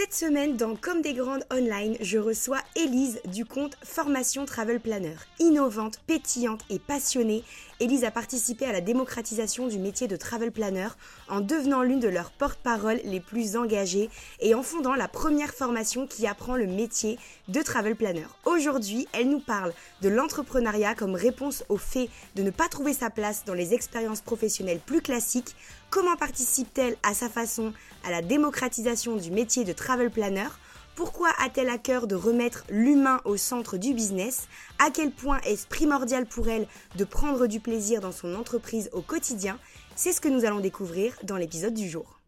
Cette semaine, dans Comme des Grandes Online, je reçois Élise du compte Formation Travel Planner. Innovante, pétillante et passionnée, Élise a participé à la démocratisation du métier de travel planner en devenant l'une de leurs porte-parole les plus engagées et en fondant la première formation qui apprend le métier de travel planner. Aujourd'hui, elle nous parle de l'entrepreneuriat comme réponse au fait de ne pas trouver sa place dans les expériences professionnelles plus classiques, comment participe-t-elle à sa façon à la démocratisation du métier de travel planner? Pourquoi a-t-elle à cœur de remettre l'humain au centre du business? À quel point est-ce primordial pour elle de prendre du plaisir dans son entreprise au quotidien? C'est ce que nous allons découvrir dans l'épisode du jour.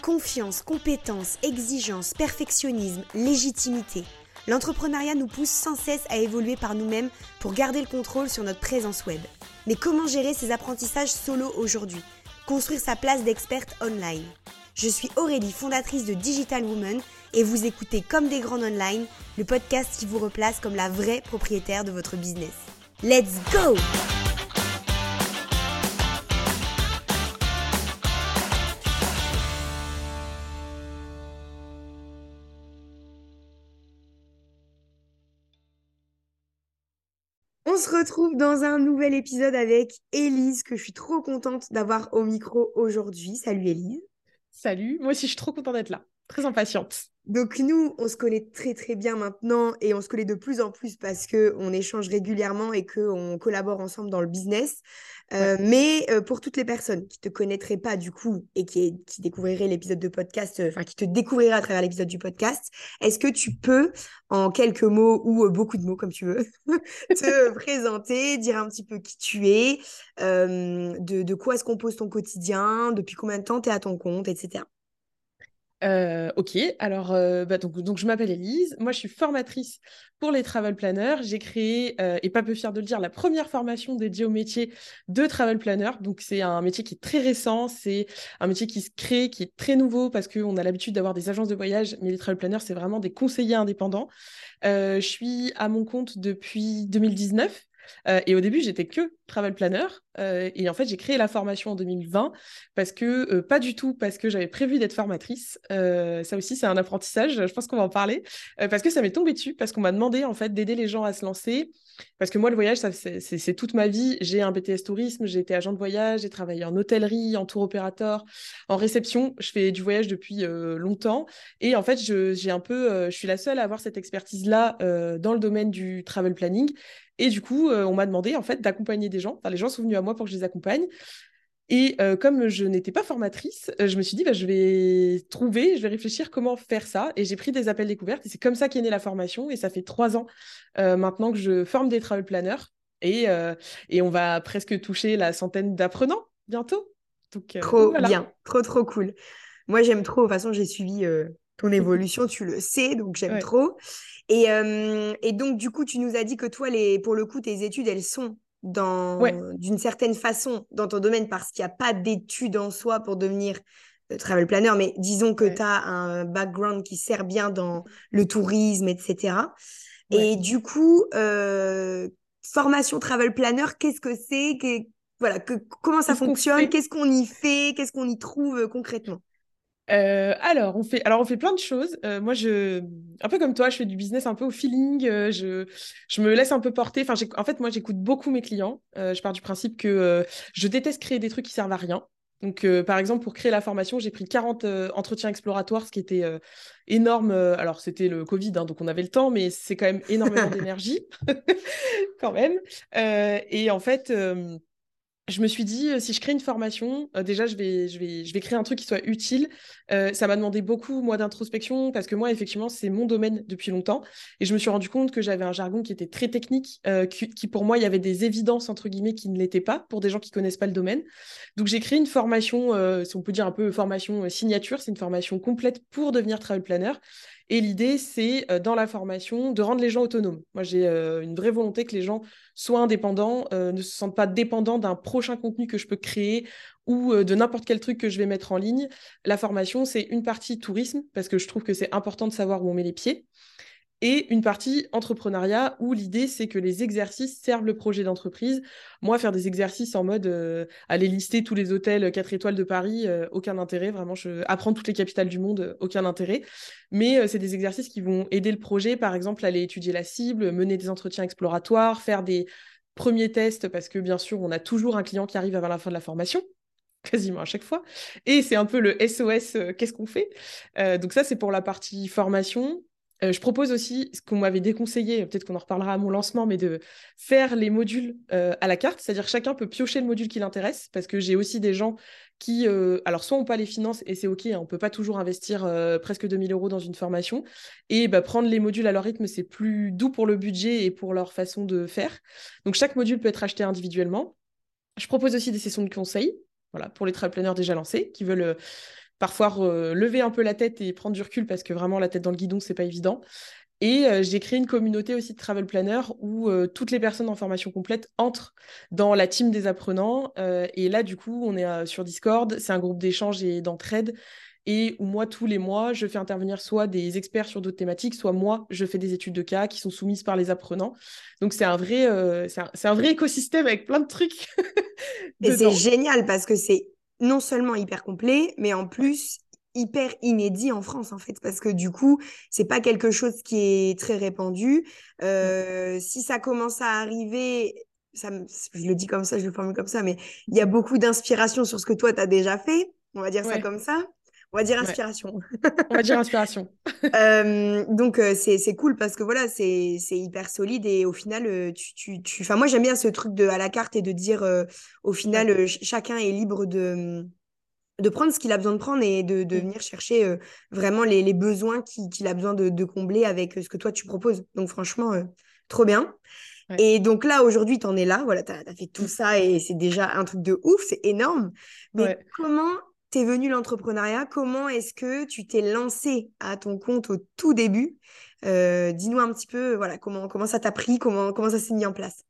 Confiance, compétence, exigence, perfectionnisme, légitimité. L'entrepreneuriat nous pousse sans cesse à évoluer par nous-mêmes pour garder le contrôle sur notre présence web. Mais comment gérer ces apprentissages solo aujourd'hui? Construire sa place d'experte online je suis Aurélie, fondatrice de Digital Woman, et vous écoutez Comme des grandes online, le podcast qui vous replace comme la vraie propriétaire de votre business. Let's go! Se retrouve dans un nouvel épisode avec Élise, que je suis trop contente d'avoir au micro aujourd'hui. Salut Élise. Salut, moi aussi je suis trop contente d'être là, très impatiente. Donc nous, on se connaît très très bien maintenant et on se connaît de plus en plus parce que on échange régulièrement et qu'on collabore ensemble dans le business. Euh, mais euh, pour toutes les personnes qui te connaîtraient pas du coup et qui, qui découvriraient l'épisode de podcast, euh, enfin qui te découvriraient à travers l'épisode du podcast, est-ce que tu peux, en quelques mots ou beaucoup de mots comme tu veux, te présenter, dire un petit peu qui tu es, de, de quoi se compose ton quotidien, depuis combien de temps tu es à ton compte, etc. Euh, ok, alors euh, bah, donc, donc je m'appelle Elise, moi je suis formatrice pour les travel planners. J'ai créé, euh, et pas peu fière de le dire, la première formation dédiée au métier de travel planner. Donc c'est un métier qui est très récent, c'est un métier qui se crée, qui est très nouveau parce qu'on a l'habitude d'avoir des agences de voyage, mais les travel planners c'est vraiment des conseillers indépendants. je suis à mon compte depuis 2019. Euh, et au début, j'étais que travel planner. Euh, et en fait, j'ai créé la formation en 2020 parce que, euh, pas du tout parce que j'avais prévu d'être formatrice. ça aussi, c'est un apprentissage. Je pense qu'on va en parler. parce que ça m'est tombé dessus, parce qu'on m'a demandé en fait d'aider les gens à se lancer. Parce que moi, le voyage, c'est toute ma vie. J'ai un BTS tourisme, j'ai été agent de voyage, j'ai travaillé en hôtellerie, en tour opérateur, en réception. Je fais du voyage depuis longtemps. Et en fait, j'ai un peu, je suis la seule à avoir cette expertise-là dans le domaine du travel planning. Et du coup, euh, on m'a demandé en fait d'accompagner des gens. Enfin, les gens sont venus à moi pour que je les accompagne. Et euh, comme je n'étais pas formatrice, euh, je me suis dit, bah, je vais trouver, je vais réfléchir comment faire ça. Et j'ai pris des appels découvertes. Et c'est comme ça qu'est née la formation. Et ça fait trois ans maintenant que je forme des travel planners. Et, et on va presque toucher la centaine d'apprenants bientôt. Donc, trop bien, trop, trop cool. Moi, j'aime trop. De toute façon, j'ai suivi ton évolution, tu le sais, donc j'aime trop. Et, euh, et, donc, du coup, tu nous as dit que toi, les, pour le coup, tes études, elles sont dans d'une certaine façon dans ton domaine parce qu'il n'y a pas d'études en soi pour devenir euh, travel planner, mais disons que tu as un background qui sert bien dans le tourisme, etc. Et du coup, euh, formation travel planner, qu'est-ce que c'est? Voilà, que, Comment ça fonctionne? Qu'est-ce qu'on y fait? Qu'est-ce qu'on y trouve concrètement? Euh, alors, on fait, alors, on fait plein de choses. Euh, moi, je, un peu comme toi, je fais du business un peu au feeling. Euh, je, je me laisse un peu porter. Enfin, en fait, moi, j'écoute beaucoup mes clients. je pars du principe que je déteste créer des trucs qui servent à rien. Donc, par exemple, pour créer la formation, j'ai pris 40 entretiens exploratoires, ce qui était énorme. alors, c'était le Covid, hein, donc on avait le temps, mais c'est quand même énormément d'énergie, quand même. et en fait je me suis dit, euh, si je crée une formation, euh, déjà, je vais, créer un truc qui soit utile. Euh, ça m'a demandé beaucoup, moi, d'introspection, parce que moi, effectivement, c'est mon domaine depuis longtemps. Et je me suis rendu compte que j'avais un jargon qui était très technique, qui, pour moi, il y avait des évidences, entre guillemets, qui ne l'étaient pas pour des gens qui connaissent pas le domaine. Donc, j'ai créé une formation, si on peut dire un peu formation signature, c'est une formation complète pour devenir travel planner. Et l'idée, c'est euh, dans la formation de rendre les gens autonomes. Moi, j'ai euh, une vraie volonté que les gens soient indépendants, euh, ne se sentent pas dépendants d'un prochain contenu que je peux créer ou de n'importe quel truc que je vais mettre en ligne. La formation, c'est une partie tourisme, parce que je trouve que c'est important de savoir où on met les pieds. Et une partie entrepreneuriat où l'idée c'est que les exercices servent le projet d'entreprise. Moi, faire des exercices en mode euh, aller lister tous les hôtels 4 étoiles de Paris, euh, aucun intérêt. Vraiment, apprendre toutes les capitales du monde, euh, aucun intérêt. Mais c'est des exercices qui vont aider le projet, par exemple, aller étudier la cible, mener des entretiens exploratoires, faire des premiers tests, parce que bien sûr, on a toujours un client qui arrive avant la fin de la formation quasiment à chaque fois. Et c'est un peu le SOS, qu'est-ce qu'on fait? Donc ça, c'est pour la partie formation. Euh, je propose aussi ce qu'on m'avait déconseillé, peut-être qu'on en reparlera à mon lancement, mais de faire les modules euh, à la carte, c'est-à-dire chacun peut piocher le module qui l'intéresse, parce que j'ai aussi des gens qui, euh, alors soit n'ont pas les finances, et c'est OK, hein, on ne peut pas toujours investir presque 2000 euros dans une formation, et bah, prendre les modules à leur rythme, c'est plus doux pour le budget et pour leur façon de faire. Donc chaque module peut être acheté individuellement. Je propose aussi des sessions de conseil, voilà, pour les travel planners déjà lancés, qui veulent parfois lever un peu la tête et prendre du recul parce que vraiment la tête dans le guidon, c'est pas évident. Et euh, j'ai créé une communauté aussi de travel planner où euh, toutes les personnes en formation complète entrent dans la team des apprenants. Euh, et là, du coup, on est sur Discord. C'est un groupe d'échange et d'entraide. Et où moi, tous les mois, je fais intervenir soit des experts sur d'autres thématiques, soit moi, je fais des études de cas qui sont soumises par les apprenants. Donc, c'est un, vrai, c'est un, vrai écosystème avec plein de trucs. et c'est génial parce que c'est non seulement hyper complet, mais en plus hyper inédit en France en fait. Parce que du coup c'est pas quelque chose qui est très répandu. Euh, si ça commence à arriver ça je le dis comme ça je le formule comme ça mais il y a beaucoup d'inspiration sur ce que toi tu as déjà fait. On va dire ça comme ça on va dire inspiration. on va dire inspiration. Euh, donc, euh, c'est cool parce que voilà, c'est hyper solide et au final, euh, tu. tu, Enfin, moi, j'aime bien ce truc de à la carte et de dire au final, chacun est libre de de prendre ce qu'il a besoin de prendre et de, de venir chercher vraiment les, les besoins qu'il a besoin de, de, combler avec ce que toi tu proposes. Donc franchement, trop bien. Et donc là, aujourd'hui, tu en es là, voilà, tu as, fait tout ça et c'est déjà un truc de ouf, c'est énorme. Mais comment t'es venu l'entrepreneuriat Comment est-ce que tu t'es lancé à ton compte au tout début? Euh, Dis-nous un petit peu, voilà, comment, ça t'a pris, comment ça s'est mis en place?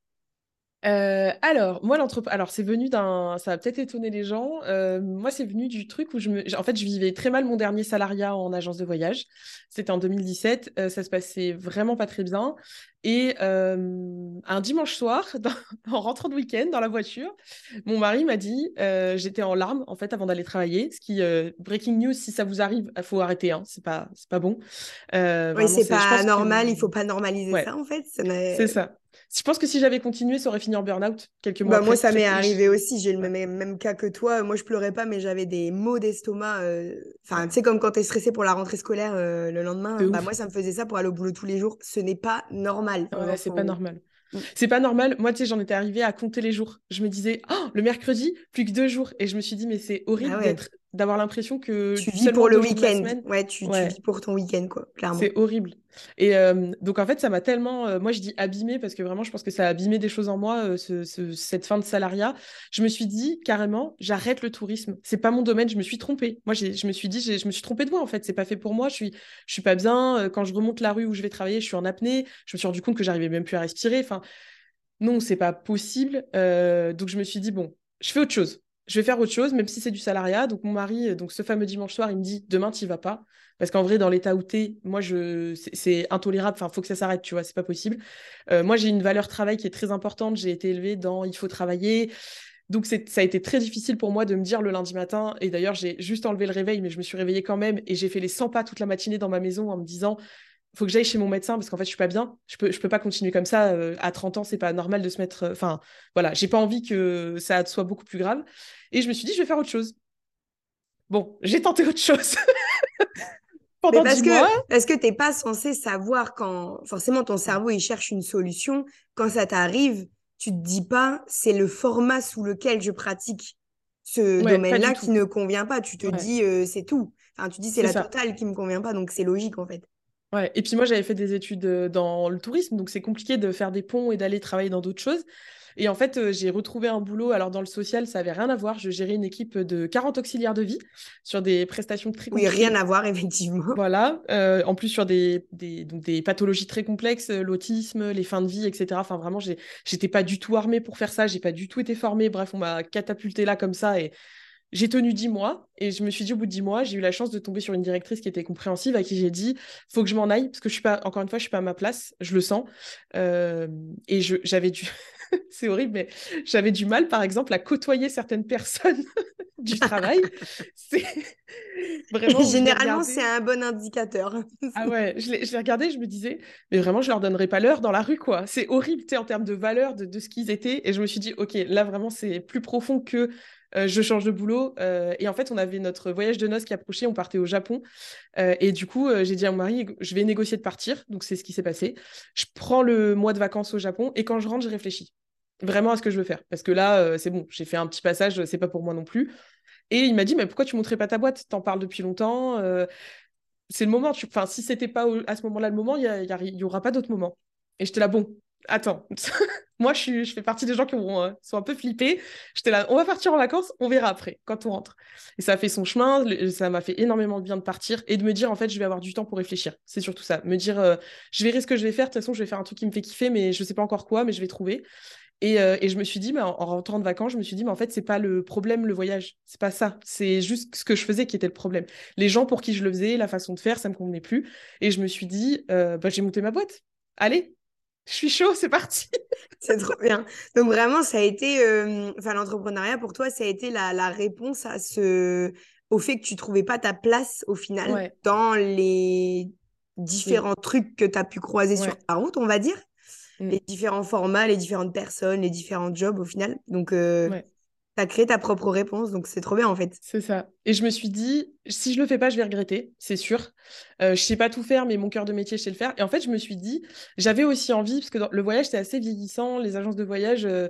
Euh, alors, moi, l'entreprise, alors c'est venu d'un, ça va peut-être étonner les gens. Euh, moi, c'est venu du truc où je me, en fait, je vivais très mal mon dernier salariat en agence de voyage. C'était en 2017. ça se passait vraiment pas très bien. Et un dimanche soir, en rentrant de week-end dans la voiture, mon mari m'a dit, j'étais en larmes en fait avant d'aller travailler. Ce qui, breaking news, si ça vous arrive, il faut arrêter. Hein, c'est pas, c'est pas bon. oui, c'est pas normal. Il faut pas normaliser ça en fait. C'est ça. Je pense que si j'avais continué, ça aurait fini en burn-out quelques mois bah, Moi, ça m'est arrivé aussi. J'ai le même, même, cas que toi. Moi, je pleurais pas, mais j'avais des maux d'estomac. Enfin, tu sais, comme quand tu es stressé pour la rentrée scolaire le lendemain. Bah, moi, ça me faisait ça pour aller au boulot tous les jours. Ce n'est pas normal c'est pas normal. Mm. C'est pas normal. Moi, tu sais, j'en étais arrivée à compter les jours. Je me disais, oh, le mercredi, plus que deux jours. Et je me suis dit, mais c'est horrible ah d'être d'avoir l'impression que tu vis pour le week-end. Ouais, tu, vis pour ton week-end, quoi, clairement. C'est horrible. Et euh, donc, en fait, ça m'a tellement. Euh, moi, je dis abîmé parce que vraiment, je pense que ça a abîmé des choses en moi, euh, ce, cette fin de salariat. Je me suis dit carrément, j'arrête le tourisme. C'est pas mon domaine, je me suis trompée. Moi, je me suis dit, je me suis trompée de voie, en fait. C'est pas fait pour moi. Je suis, je suis pas bien. Quand je remonte la rue où je vais travailler, je suis en apnée. Je me suis rendu compte que j'arrivais même plus à respirer. Enfin, non, c'est pas possible. donc, je me suis dit, bon, je fais autre chose je vais faire autre chose, même si c'est du salariat. Donc mon mari, euh, donc ce fameux dimanche soir, il me dit demain tu vas pas, parce qu'en vrai dans l'état où t'es, moi je, c'est intolérable. Enfin, faut que ça s'arrête, tu vois, c'est pas possible. Euh, moi j'ai une valeur travail qui est très importante. J'ai été élevée dans il faut travailler. Donc ça a été très difficile pour moi de me dire le lundi matin. Et d'ailleurs j'ai juste enlevé le réveil, mais je me suis réveillée quand même et j'ai fait les 100 pas toute la matinée dans ma maison en me disant faut que j'aille chez mon médecin parce qu'en fait je suis pas bien. Je peux je peux pas continuer comme ça euh, à 30 ans c'est pas normal de se mettre euh, enfin voilà j'ai pas envie que ça soit beaucoup plus grave. Et je me suis dit je vais faire autre chose. Bon j'ai tenté autre chose. Pendant parce que, Parce que t'es pas censé savoir quand forcément ton cerveau il cherche une solution. Quand ça t'arrive tu te dis pas c'est le format sous lequel je pratique ce domaine-là qui ne convient pas. Tu te dis euh, c'est tout. Enfin tu dis c'est la totale qui me convient pas donc c'est logique en fait Ouais, et puis moi j'avais fait des études dans le tourisme, donc c'est compliqué de faire des ponts et d'aller travailler dans d'autres choses. Et en fait, j'ai retrouvé un boulot. Alors, dans le social, ça avait rien à voir. Je gérais une équipe de 40 auxiliaires de vie sur des prestations très Oui, rien à voir, effectivement. Voilà. en plus, sur des, des, donc des pathologies très complexes, l'autisme, les fins de vie, etc. Enfin, vraiment, j'étais pas du tout armée pour faire ça. J'ai pas du tout été formée. Bref, on m'a catapulté là comme ça. Et j'ai tenu dix mois et je me suis dit au bout de dix mois, j'ai eu la chance de tomber sur une directrice qui était compréhensive à qui j'ai dit faut que je m'en aille parce que je suis pas encore une fois je suis pas à ma place, je le sens euh, et j'avais dû c'est horrible mais j'avais du mal par exemple à côtoyer certaines personnes du travail. c'est vraiment généralement c'est un bon indicateur. ah ouais, je l'ai regardé, je me disais mais vraiment je leur donnerais pas l'heure dans la rue quoi. C'est horrible tu en termes de valeur de, de ce qu'ils étaient et je me suis dit OK, là vraiment c'est plus profond que euh, je change de boulot. Euh, et en fait, on avait notre voyage de noces qui approchait, on partait au Japon. Euh, et du coup, j'ai dit à mon mari, je vais négocier de partir. Donc, c'est ce qui s'est passé. Je prends le mois de vacances au Japon et quand je rentre, je réfléchis vraiment à ce que je veux faire. Parce que là, c'est bon, j'ai fait un petit passage, c'est pas pour moi non plus. Et il m'a dit, mais pourquoi tu montrais pas ta boîte? T'en parles depuis longtemps. c'est le moment. Enfin, si c'était pas à ce moment-là le moment, il n'y y, aura pas d'autre moment. Et j'étais là, bon, attends, moi je, fais partie des gens qui euh, sont un peu flippés. J'étais là, on va partir en vacances, on verra après, quand on rentre. Et ça a fait son chemin, ça m'a fait énormément de bien de partir et de me dire, en fait, je vais avoir du temps pour réfléchir. C'est surtout ça. Me dire, euh, je verrai ce que je vais faire, de toute façon, je vais faire un truc qui me fait kiffer, mais je sais pas encore quoi, mais je vais trouver. Et, euh, je me suis dit, en, rentrant de vacances, je me suis dit, mais en fait, c'est pas le problème, le voyage. C'est pas ça. C'est juste ce que je faisais qui était le problème. Les gens pour qui je le faisais, la façon de faire, ça me convenait plus. Et je me suis dit, bah, j'ai monté ma boîte. Allez, je suis chaud, c'est parti. c'est trop bien. Donc vraiment, ça a été, euh, enfin l'entrepreneuriat pour toi, ça a été la, réponse à ce, au fait que tu trouvais pas ta place au final dans les différents trucs que tu as pu croiser sur ta route, on va dire. Mm. Les différents formats, les différentes personnes, les différents jobs au final. Donc, euh, as créé ta propre réponse, donc c'est trop bien en fait. C'est ça. Et je me suis dit, si je le fais pas, je vais regretter, c'est sûr. Euh, je sais pas tout faire, mais mon cœur de métier, je sais le faire. Et en fait, je me suis dit, j'avais aussi envie, parce que le voyage, c'est assez vieillissant, les agences de voyage. Euh,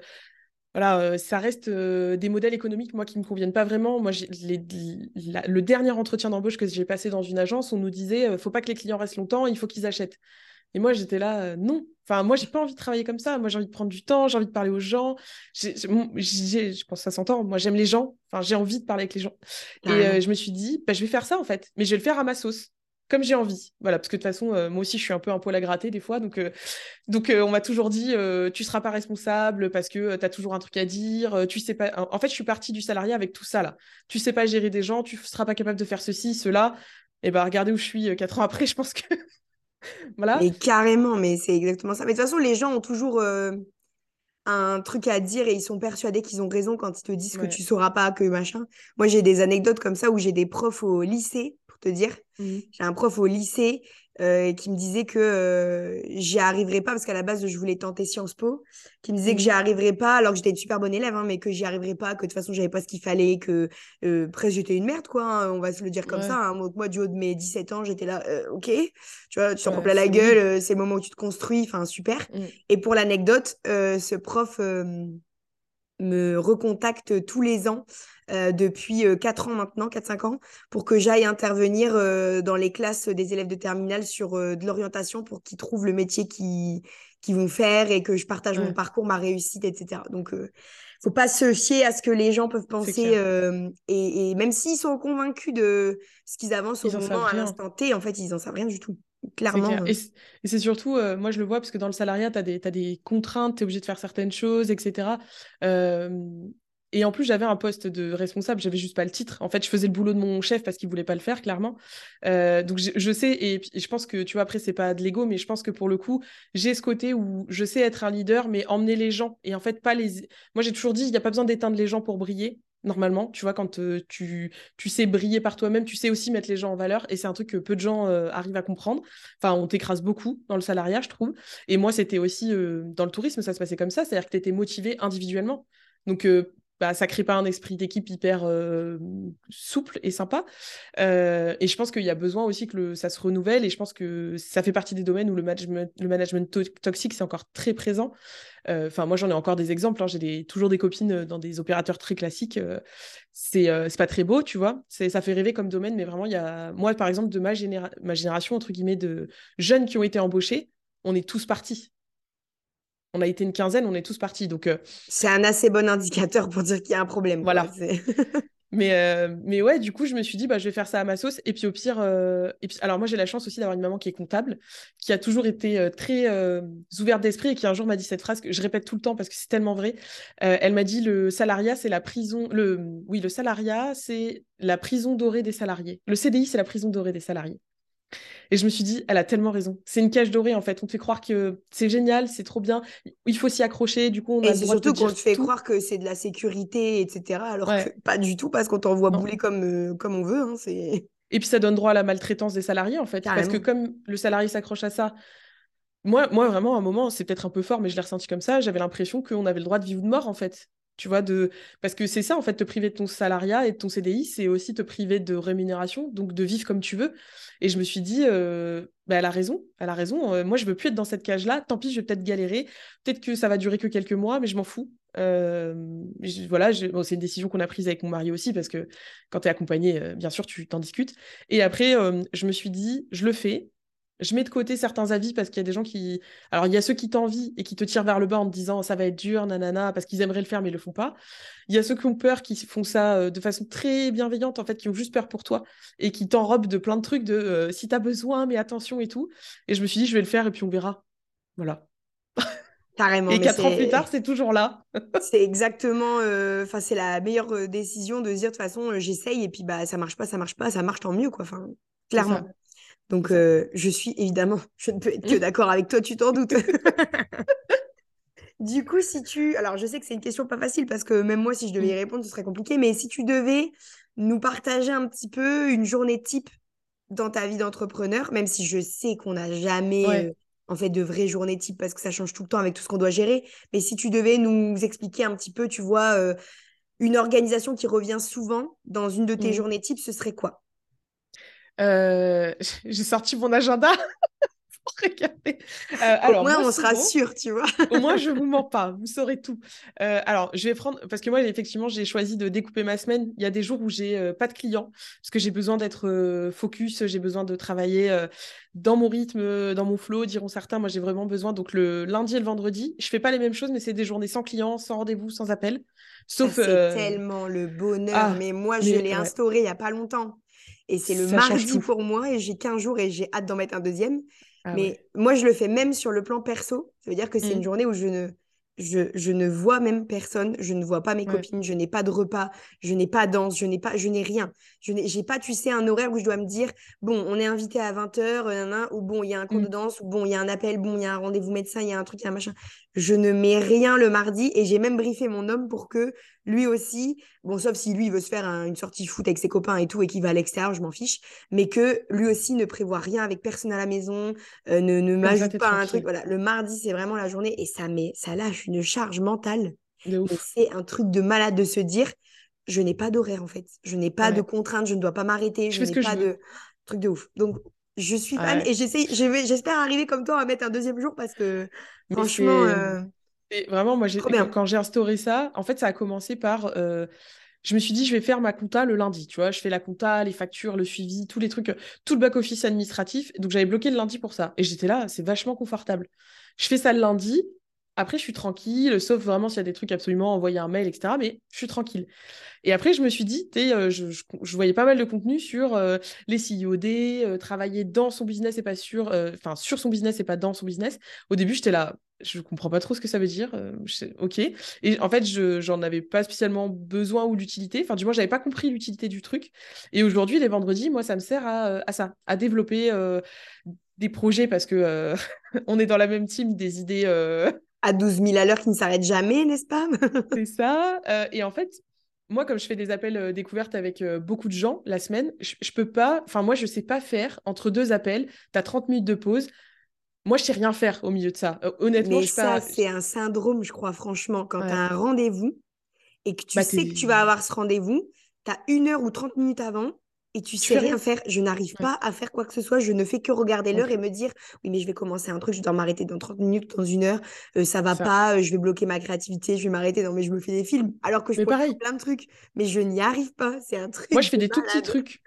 voilà, euh, ça reste euh, des modèles économiques, moi, qui ne me conviennent pas vraiment. Moi, le dernier entretien d'embauche que j'ai passé dans une agence, on nous disait, faut pas que les clients restent longtemps, il faut qu'ils achètent. Et moi, j'étais là, non, Enfin, moi, j'ai pas envie de travailler comme ça. Moi, j'ai envie de prendre du temps, j'ai envie de parler aux gens. je pense que ça s'entend. Moi, j'aime les gens. Enfin, j'ai envie de parler avec les gens. Et euh, je me suis dit, bah, je vais faire ça, en fait. Mais je vais le faire à ma sauce, comme j'ai envie. Voilà, parce que de toute façon, euh, moi aussi, je suis un peu un poil à gratter des fois. Donc, euh, donc on m'a toujours dit, tu seras pas responsable parce que tu as toujours un truc à dire. tu sais pas. En fait, je suis partie du salariat avec tout ça, là. Tu sais pas gérer des gens, tu seras pas capable de faire ceci, cela. Et bah, regardez où je suis quatre ans après, je pense que voilà. Et carrément, mais c'est exactement ça. Mais de toute façon, les gens ont toujours euh, un truc à dire et ils sont persuadés qu'ils ont raison quand ils te disent que tu sauras pas, que machin. Moi, j'ai des anecdotes comme ça où j'ai des profs au lycée, pour te dire. Mmh. J'ai un prof au lycée euh, qui me disait que euh, j'y arriverais pas parce qu'à la base je voulais tenter Sciences Po, qui me disait que mmh. j'y arriverais pas alors que j'étais une super bonne élève, hein, mais que j'y arriverais pas, que de toute façon j'avais pas ce qu'il fallait, que euh, presque j'étais une merde quoi, hein, on va se le dire comme ça. Hein. Moi du haut de mes 17 ans j'étais là, ok, tu vois, tu t'en ouais, la gueule, c'est le moment où tu te construis, enfin super. Mmh. Et pour l'anecdote, ce prof me recontacte tous les ans euh, depuis 4 euh, ans maintenant, 4-5 ans, pour que j'aille intervenir euh, dans les classes des élèves de terminale sur de l'orientation pour qu'ils trouvent le métier qu'ils vont faire et que je partage mon parcours, ma réussite, etc. Donc, faut pas se fier à ce que les gens peuvent penser. Et, et, même s'ils sont convaincus de ce qu'ils avancent au moment, à l'instant T, en fait, ils n'en savent rien du tout. Clairement. Et c'est surtout, moi je le vois parce que dans le salariat, tu as, as, des contraintes, tu es obligé de faire certaines choses, etc. Et en plus, j'avais un poste de responsable, j'avais juste pas le titre. En fait, je faisais le boulot de mon chef parce qu'il voulait pas le faire, clairement. Euh, donc, je, sais, et, je pense que, tu vois, après, c'est pas de l'ego, mais je pense que pour le coup, j'ai ce côté où je sais être un leader, mais emmener les gens. Et en fait, pas les. Moi, j'ai toujours dit, il n'y a pas besoin d'éteindre les gens pour briller. Normalement, tu vois, quand euh, tu, tu sais briller par toi-même, tu sais aussi mettre les gens en valeur. Et c'est un truc que peu de gens euh, arrivent à comprendre. Enfin, on t'écrase beaucoup dans le salariat, je trouve. Et moi, c'était aussi dans le tourisme, ça se passait comme ça. C'est-à-dire que tu étais motivé individuellement. Donc, bah, ça crée pas un esprit d'équipe hyper euh, souple et sympa. Euh, et je pense qu'il y a besoin aussi que ça se renouvelle. Et je pense que ça fait partie des domaines où le management, le management toxique, c'est encore très présent. Euh, enfin, moi, j'en ai encore des exemples. Hein. J'ai toujours des copines dans des opérateurs très classiques. c'est pas très beau, tu vois. Ça fait rêver comme domaine, mais vraiment, il y a. Moi, par exemple, de ma, ma génération, entre guillemets, de jeunes qui ont été embauchés, on est tous partis on a été une quinzaine, on est tous partis. Donc, c'est un assez bon indicateur pour dire qu'il y a un problème. Voilà. Mais, euh, mais ouais, du coup, je me suis dit, bah, je vais faire ça à ma sauce. Et puis au pire, euh, et puis, alors moi, j'ai la chance aussi d'avoir une maman qui est comptable, qui a toujours été euh, très ouverte d'esprit et qui un jour m'a dit cette phrase que je répète tout le temps parce que c'est tellement vrai. elle m'a dit, le salariat, c'est la prison. Le... Oui, le salariat, c'est la prison dorée des salariés. Le CDI, c'est la prison dorée des salariés. Et je me suis dit, elle a tellement raison. C'est une cage dorée, en fait. On te fait croire que c'est génial, c'est trop bien. Il faut s'y accrocher. Du coup, on a c'est surtout qu'on te fait croire que c'est de la sécurité, etc. Alors que pas du tout, parce qu'on t'envoie bouler comme, euh, comme on veut. Hein, et puis, ça donne droit à la maltraitance des salariés, en fait. Parce que comme le salarié s'accroche à ça, moi, moi, vraiment, à un moment, c'est peut-être un peu fort, mais je l'ai ressenti comme ça. J'avais l'impression qu'on avait le droit de vivre ou de mort, en fait. Tu vois, de... parce que c'est ça, en fait, te priver de ton salariat et de ton CDI, c'est aussi te priver de rémunération, donc de vivre comme tu veux. Et je me suis dit, euh, bah, elle a raison, elle a raison. Euh, moi, je veux plus être dans cette cage-là. Tant pis, je vais peut-être galérer. Peut-être que ça va durer que quelques mois, mais je m'en fous. Euh, voilà, c'est une décision qu'on a prise avec mon mari aussi, parce que quand tu es accompagné, bien sûr, tu t'en discutes. Et après, je me suis dit, je le fais je mets de côté certains avis parce qu'il y a des gens qui. Alors, il y a ceux qui t'envient et qui te tirent vers le bas en te disant ça va être dur, nanana, parce qu'ils aimeraient le faire mais ils le font pas. Il y a ceux qui ont peur, qui font ça euh, de façon très bienveillante, en fait, qui ont juste peur pour toi et qui t'enrobent de plein de trucs de euh, si t'as besoin, mais attention et tout. Et je me suis dit, je vais le faire et puis on verra. Voilà. Carrément. Et quatre ans plus tard, c'est toujours là. c'est exactement. Euh, enfin, c'est la meilleure décision de dire de toute façon, j'essaye et puis bah ça marche pas, ça marche pas, ça marche tant mieux quoi. Enfin, clairement. Donc, euh, je suis évidemment, je ne peux être que d'accord avec toi, tu t'en doutes. du coup, si tu... Alors, je sais que c'est une question pas facile parce que même moi, si je devais y mm. répondre, ce serait compliqué. Mais si tu devais nous partager un petit peu une journée type dans ta vie d'entrepreneur, même si je sais qu'on n'a jamais... Euh, en fait, de vraies journées type parce que ça change tout le temps avec tout ce qu'on doit gérer. Mais si tu devais nous expliquer un petit peu, tu vois, euh, une organisation qui revient souvent dans une de tes mm. journées type, ce serait quoi? Euh, j'ai sorti mon agenda pour regarder. Euh, alors, Au moins, on sera sûr, tu vois. Au moins, je vous mens pas, vous saurez tout. Euh, alors, je vais prendre, parce que moi, effectivement, j'ai choisi de découper ma semaine. Il y a des jours où j'ai pas de clients, parce que j'ai besoin d'être focus, j'ai besoin de travailler dans mon rythme, dans mon flow, diront certains. Moi, j'ai vraiment besoin. Donc, le lundi et le vendredi, je fais pas les mêmes choses, mais c'est des journées sans clients, sans rendez-vous, sans appel. Sauf. C'est tellement le bonheur. Ah, mais moi, je l'ai instauré il y a pas longtemps. Et c'est le mardi pour moi et j'ai 15 jours et j'ai hâte d'en mettre un deuxième. Ah mais moi, je le fais même sur le plan perso. Ça veut dire que c'est une mmh. journée où je ne je, ne vois même personne, je ne vois pas mes copines, je n'ai pas de repas, je n'ai pas danse, je n'ai pas, je n'ai rien. Je n'ai pas, tu sais, un horaire où je dois me dire, bon, on est invité à 20h, euh, ou bon, il y a un cours de mmh. danse, ou bon, il y a un appel, bon, il y a un rendez-vous médecin, il y a un truc, il y a un machin. Je ne mets rien le mardi et j'ai même briefé mon homme pour que lui aussi, bon, sauf si lui, il veut se faire une sortie foot avec ses copains et tout et qu'il va à l'extérieur, je m'en fiche, mais que lui aussi ne prévoit rien avec personne à la maison, euh, ne, ne m'ajoute pas un truc. Voilà, le mardi, c'est vraiment la journée et ça, met, ça lâche une charge mentale. C'est un truc de malade de se dire, je n'ai pas d'horaire en fait, je n'ai pas de contraintes, je ne dois pas m'arrêter, je, n'ai pas de truc de ouf. Donc, je suis fan et j'essaie, j'espère arriver comme toi à mettre un deuxième jour parce que franchement. Euh, vraiment, moi, quand j'ai instauré ça, en fait, ça a commencé par. Euh, je me suis dit, je vais faire ma compta le lundi, tu vois. Je fais la compta, les factures, le suivi, tous les trucs, tout le back-office administratif. Donc, j'avais bloqué le lundi pour ça. Et j'étais là, c'est vachement confortable. Je fais ça le lundi. Après, je suis tranquille, sauf vraiment s'il y a des trucs absolument, envoyer un mail, etc. Mais je suis tranquille. Et après, je me suis dit, euh, je, je, voyais pas mal de contenu sur euh, les CIOD, euh, travailler dans son business et pas sur, enfin, sur son business et pas dans son business. Au début, j'étais là, je comprends pas trop ce que ça veut dire. ok. Et en fait, je j'en avais pas spécialement besoin ou l'utilité. Enfin, du moins, j'avais pas compris l'utilité du truc. Et aujourd'hui, les vendredis, moi, ça me sert à, à ça, à développer des projets parce que on est dans la même team, des idées. À 12 000 à l'heure qui ne s'arrêtent jamais, n'est-ce pas? C'est ça. et en fait, moi, comme je fais des appels euh, découvertes avec euh, beaucoup de gens la semaine, je, je peux pas, enfin, moi, je sais pas faire entre deux appels, tu as 30 minutes de pause. Moi, je sais rien faire au milieu de ça. Euh, honnêtement, Mais ça, c'est un syndrome, je crois, franchement. Quand tu as un rendez-vous et que tu bah, sais que tu vas avoir ce rendez-vous, tu as une heure ou 30 minutes avant et tu sais rien faire. Je n'arrive pas à faire quoi que ce soit. Je ne fais que regarder l'heure et me dire oui, mais je vais commencer un truc, je dois m'arrêter dans 30 minutes, dans une heure. Euh, ça va pas, euh, je vais bloquer ma créativité, je vais m'arrêter. Non, mais je me fais des films. Alors que je peux faire plein de trucs. Mais je n'y arrive pas. C'est un truc. Moi, je fais des tout petits trucs.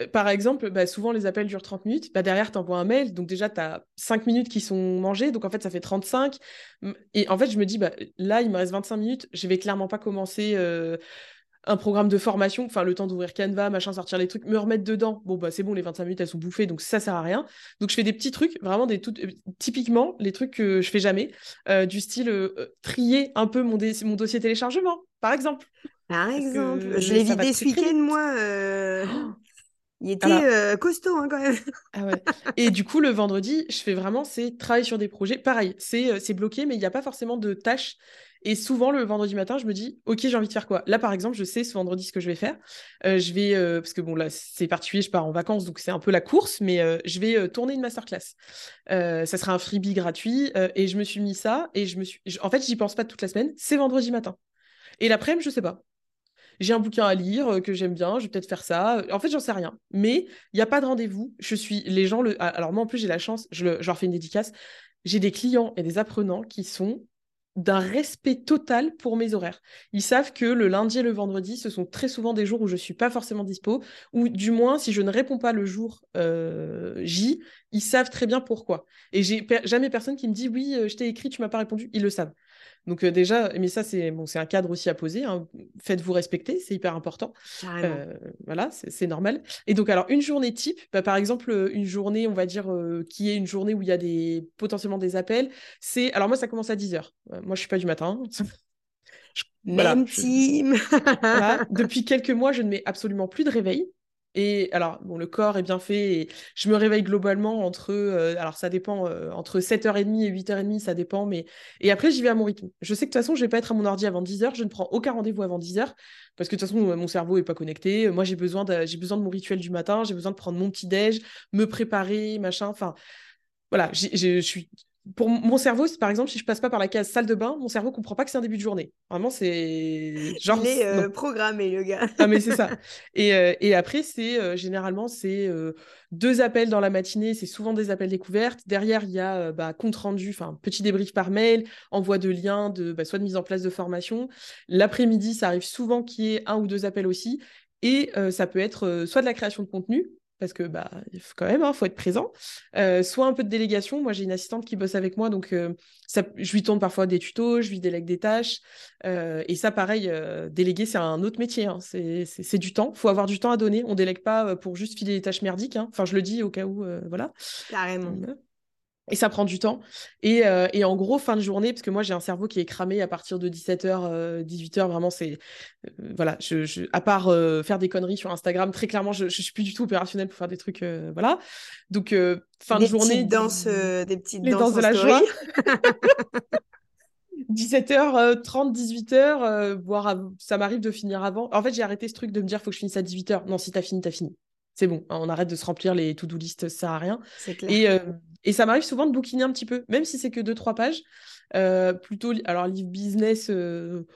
Euh, par exemple, bah, souvent les appels durent 30 minutes. Bah, derrière, tu envoies un mail. Donc, déjà, tu as 5 minutes qui sont mangées. Donc, en fait, ça fait 35. Et en fait, je me dis, bah, là, il me reste 25 minutes. Je vais clairement pas commencer un programme de formation, enfin le temps d'ouvrir Canva, machin, sortir les trucs, me remettre dedans. Bon, bah c'est bon, les 25 minutes, elles sont bouffées, donc ça sert à rien. Donc je fais des petits trucs, vraiment des tout... typiquement les trucs que je fais jamais, euh, du style euh, trier un peu mon, mon dossier téléchargement, par exemple. Par exemple, je l'ai vidé ce week-end, moi. Euh, oh il était costaud hein, quand même. Ah ouais. Et du coup, le vendredi, je fais vraiment, c'est travailler sur des projets. Pareil, c'est bloqué, mais il n'y a pas forcément de tâches et souvent, le vendredi matin, je me dis, OK, j'ai envie de faire quoi? Là, par exemple, je sais ce vendredi ce que je vais faire. Euh, je vais, euh, parce que bon, là, c'est particulier, je pars en vacances, donc c'est un peu la course, mais euh, je vais tourner une masterclass. ça sera un freebie gratuit. et je me suis mis ça, et je me suis. En fait, j'y pense pas toute la semaine, c'est vendredi matin. Et l'après-midi, je sais pas. J'ai un bouquin à lire que j'aime bien, je vais peut-être faire ça. En fait, j'en sais rien. Mais il n'y a pas de rendez-vous. Je suis. Les gens. Le... Alors, moi, en plus, j'ai la chance, je, je leur fais une dédicace. J'ai des clients et des apprenants qui sont d'un respect total pour mes horaires. Ils savent que le lundi et le vendredi, ce sont très souvent des jours où je ne suis pas forcément dispo, ou du moins, si je ne réponds pas le jour euh, J, ils savent très bien pourquoi. Et j'ai jamais personne qui me dit oui, euh, je t'ai écrit, tu m'as pas répondu. Ils le savent. Donc euh, déjà, mais ça c'est bon, c'est un cadre aussi à poser. Hein. Faites-vous respecter, c'est hyper important. Euh, voilà, c'est normal. Et donc alors une journée type, bah, par exemple euh, une journée, on va dire qui est une journée où il y a des potentiellement des appels. C'est alors moi ça commence à 10 h moi je suis pas du matin. Même team. Depuis quelques mois, je ne mets absolument plus de réveil. Et alors, le corps est bien fait et je me réveille globalement entre, euh, alors ça dépend, euh, entre 7h30 et 8h30, ça dépend, mais. Et après, j'y vais à mon rythme. Je sais que de toute façon, je vais pas être à mon ordi avant 10h, je ne prends aucun rendez-vous avant 10h, parce que de toute façon, mon cerveau est pas connecté. Moi, j'ai besoin, de... j'ai besoin de mon rituel du matin, j'ai besoin de prendre mon petit-déj, me préparer, machin. Enfin, voilà, je suis pour mon cerveau, par exemple, si je passe pas par la case salle de bain, mon cerveau comprend pas que c'est un début de journée. Vraiment, c'est genre. Il est euh, programmé, le gars. ah, mais c'est ça. Et, euh, et après, c'est euh, généralement c'est deux appels dans la matinée. C'est souvent des appels découvertes. Derrière, il y a bah, compte rendu, enfin petit débrief par mail, envoi de liens, de bah, soit de mise en place de formation. L'après-midi, ça arrive souvent qu'il y ait un ou deux appels aussi. Et ça peut être soit de la création de contenu, parce que bah il faut quand même, il hein, faut être présent. Euh, soit un peu de délégation. Moi, j'ai une assistante qui bosse avec moi, donc euh, ça, je lui tourne parfois des tutos, je lui délègue des tâches. Euh, et ça, pareil, déléguer, c'est un autre métier. Hein. C'est du temps. Il faut avoir du temps à donner. On délègue pas pour juste filer des tâches merdiques. Hein. Enfin, je le dis au cas où, voilà. Carrément. Et ça prend du temps. Et, euh, et, en gros, fin de journée, parce que moi, j'ai un cerveau qui est cramé à partir de 17h, 18h. Vraiment, c'est. Euh, voilà, je, à part euh, faire des conneries sur Instagram, très clairement, je ne suis plus du tout opérationnel pour faire des trucs. voilà. Donc, fin de journée. Petites danses, des petites les danses, de la joie. 17h30, 18h, voire ça m'arrive de finir avant. En fait, j'ai arrêté ce truc de me dire faut que je finisse à 18h. Non, si t'as fini, t'as fini. C'est bon, on arrête de se remplir les to-do list, ça sert à rien. Clair. Et, et ça m'arrive souvent de bouquiner un petit peu, même si c'est que deux, trois pages. Euh, plutôt, alors, livre business, euh,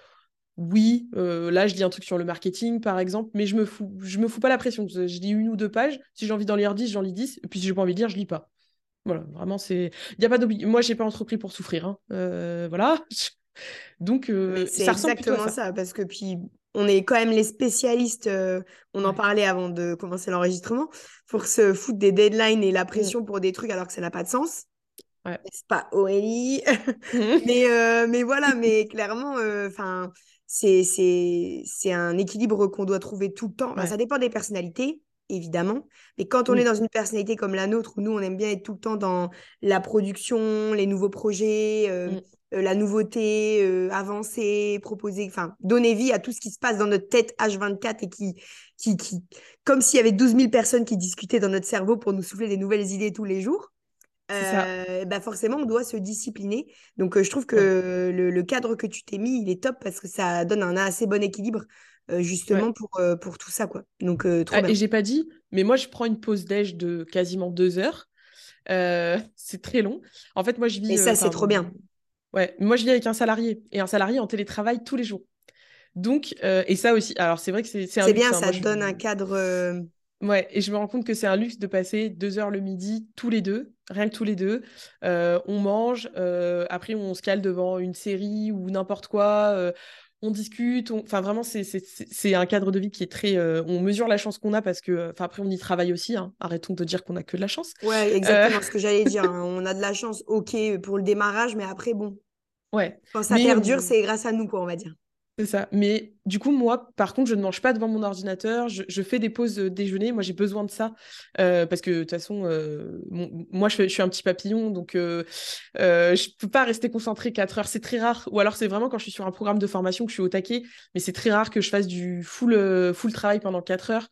oui. Euh, là, je lis un truc sur le marketing, par exemple, mais je me fous, je me fous pas la pression. Je lis une ou deux pages. Si j'ai envie d'en lire dix, j'en lis dix. Et puis, si j'ai pas envie de lire, je lis pas. Voilà, vraiment, c'est. Il y a pas. Moi, j'ai pas entrepris pour souffrir. Hein. voilà. Donc, c'est exactement ça. parce que puis on est quand même les spécialistes, euh, on en parlait avant de commencer l'enregistrement, pour se foutre des deadlines et la pression pour des trucs alors que ça n'a pas de sens. Ouais. C'est pas Aurélie? mais, euh, mais voilà, mais clairement, euh, enfin c'est, c'est, un équilibre qu'on doit trouver tout le temps. ça dépend des personnalités, évidemment. Mais quand on est dans une personnalité comme la nôtre, où nous, on aime bien être tout le temps dans la production, les nouveaux projets, mm. Euh, la nouveauté, euh, avancer, proposer, enfin, donner vie à tout ce qui se passe dans notre tête H24 et qui, qui, qui comme s'il y avait 12 000 personnes qui discutaient dans notre cerveau pour nous souffler des nouvelles idées tous les jours. Euh, bah forcément, on doit se discipliner. Donc, euh, je trouve que le, cadre que tu t'es mis, il est top parce que ça donne un assez bon équilibre justement pour, pour tout ça. Quoi. Donc, trop ah, Et j'ai pas dit, mais moi, je prends une pause déj de quasiment deux heures. c'est très long. En fait, moi, je vis. Et ça, c'est trop bien. Ouais, moi je vis avec un salarié et un salarié en télétravail tous les jours. Donc, euh, et ça aussi, alors c'est vrai que c'est un C'est bien, hein, ça donne un cadre. Euh, ouais, et je me rends compte que c'est un luxe de passer deux heures le midi tous les deux, rien que tous les deux. Euh, on mange, après on se cale devant une série ou n'importe quoi on discute, enfin vraiment c'est un cadre de vie qui est très, euh, on mesure la chance qu'on a parce que, enfin après on y travaille aussi, hein. arrêtons de dire qu'on a que de la chance. Ouais, exactement euh, ce que j'allais dire. Hein. On a de la chance, ok pour le démarrage, mais après bon. Ouais. Quand ça perdure, c'est grâce à nous quoi, on va dire. C'est ça. Mais du coup, moi, par contre, je ne mange pas devant mon ordinateur. Je, fais des pauses déjeuner. Moi, j'ai besoin de ça. Euh, parce que de toute façon, euh, moi, je, suis un petit papillon. Donc, euh, je ne peux pas rester concentré 4 heures. C'est très rare. Ou alors, c'est vraiment quand je suis sur un programme de formation que je suis au taquet. Mais c'est très rare que je fasse du full, full travail pendant 4 heures.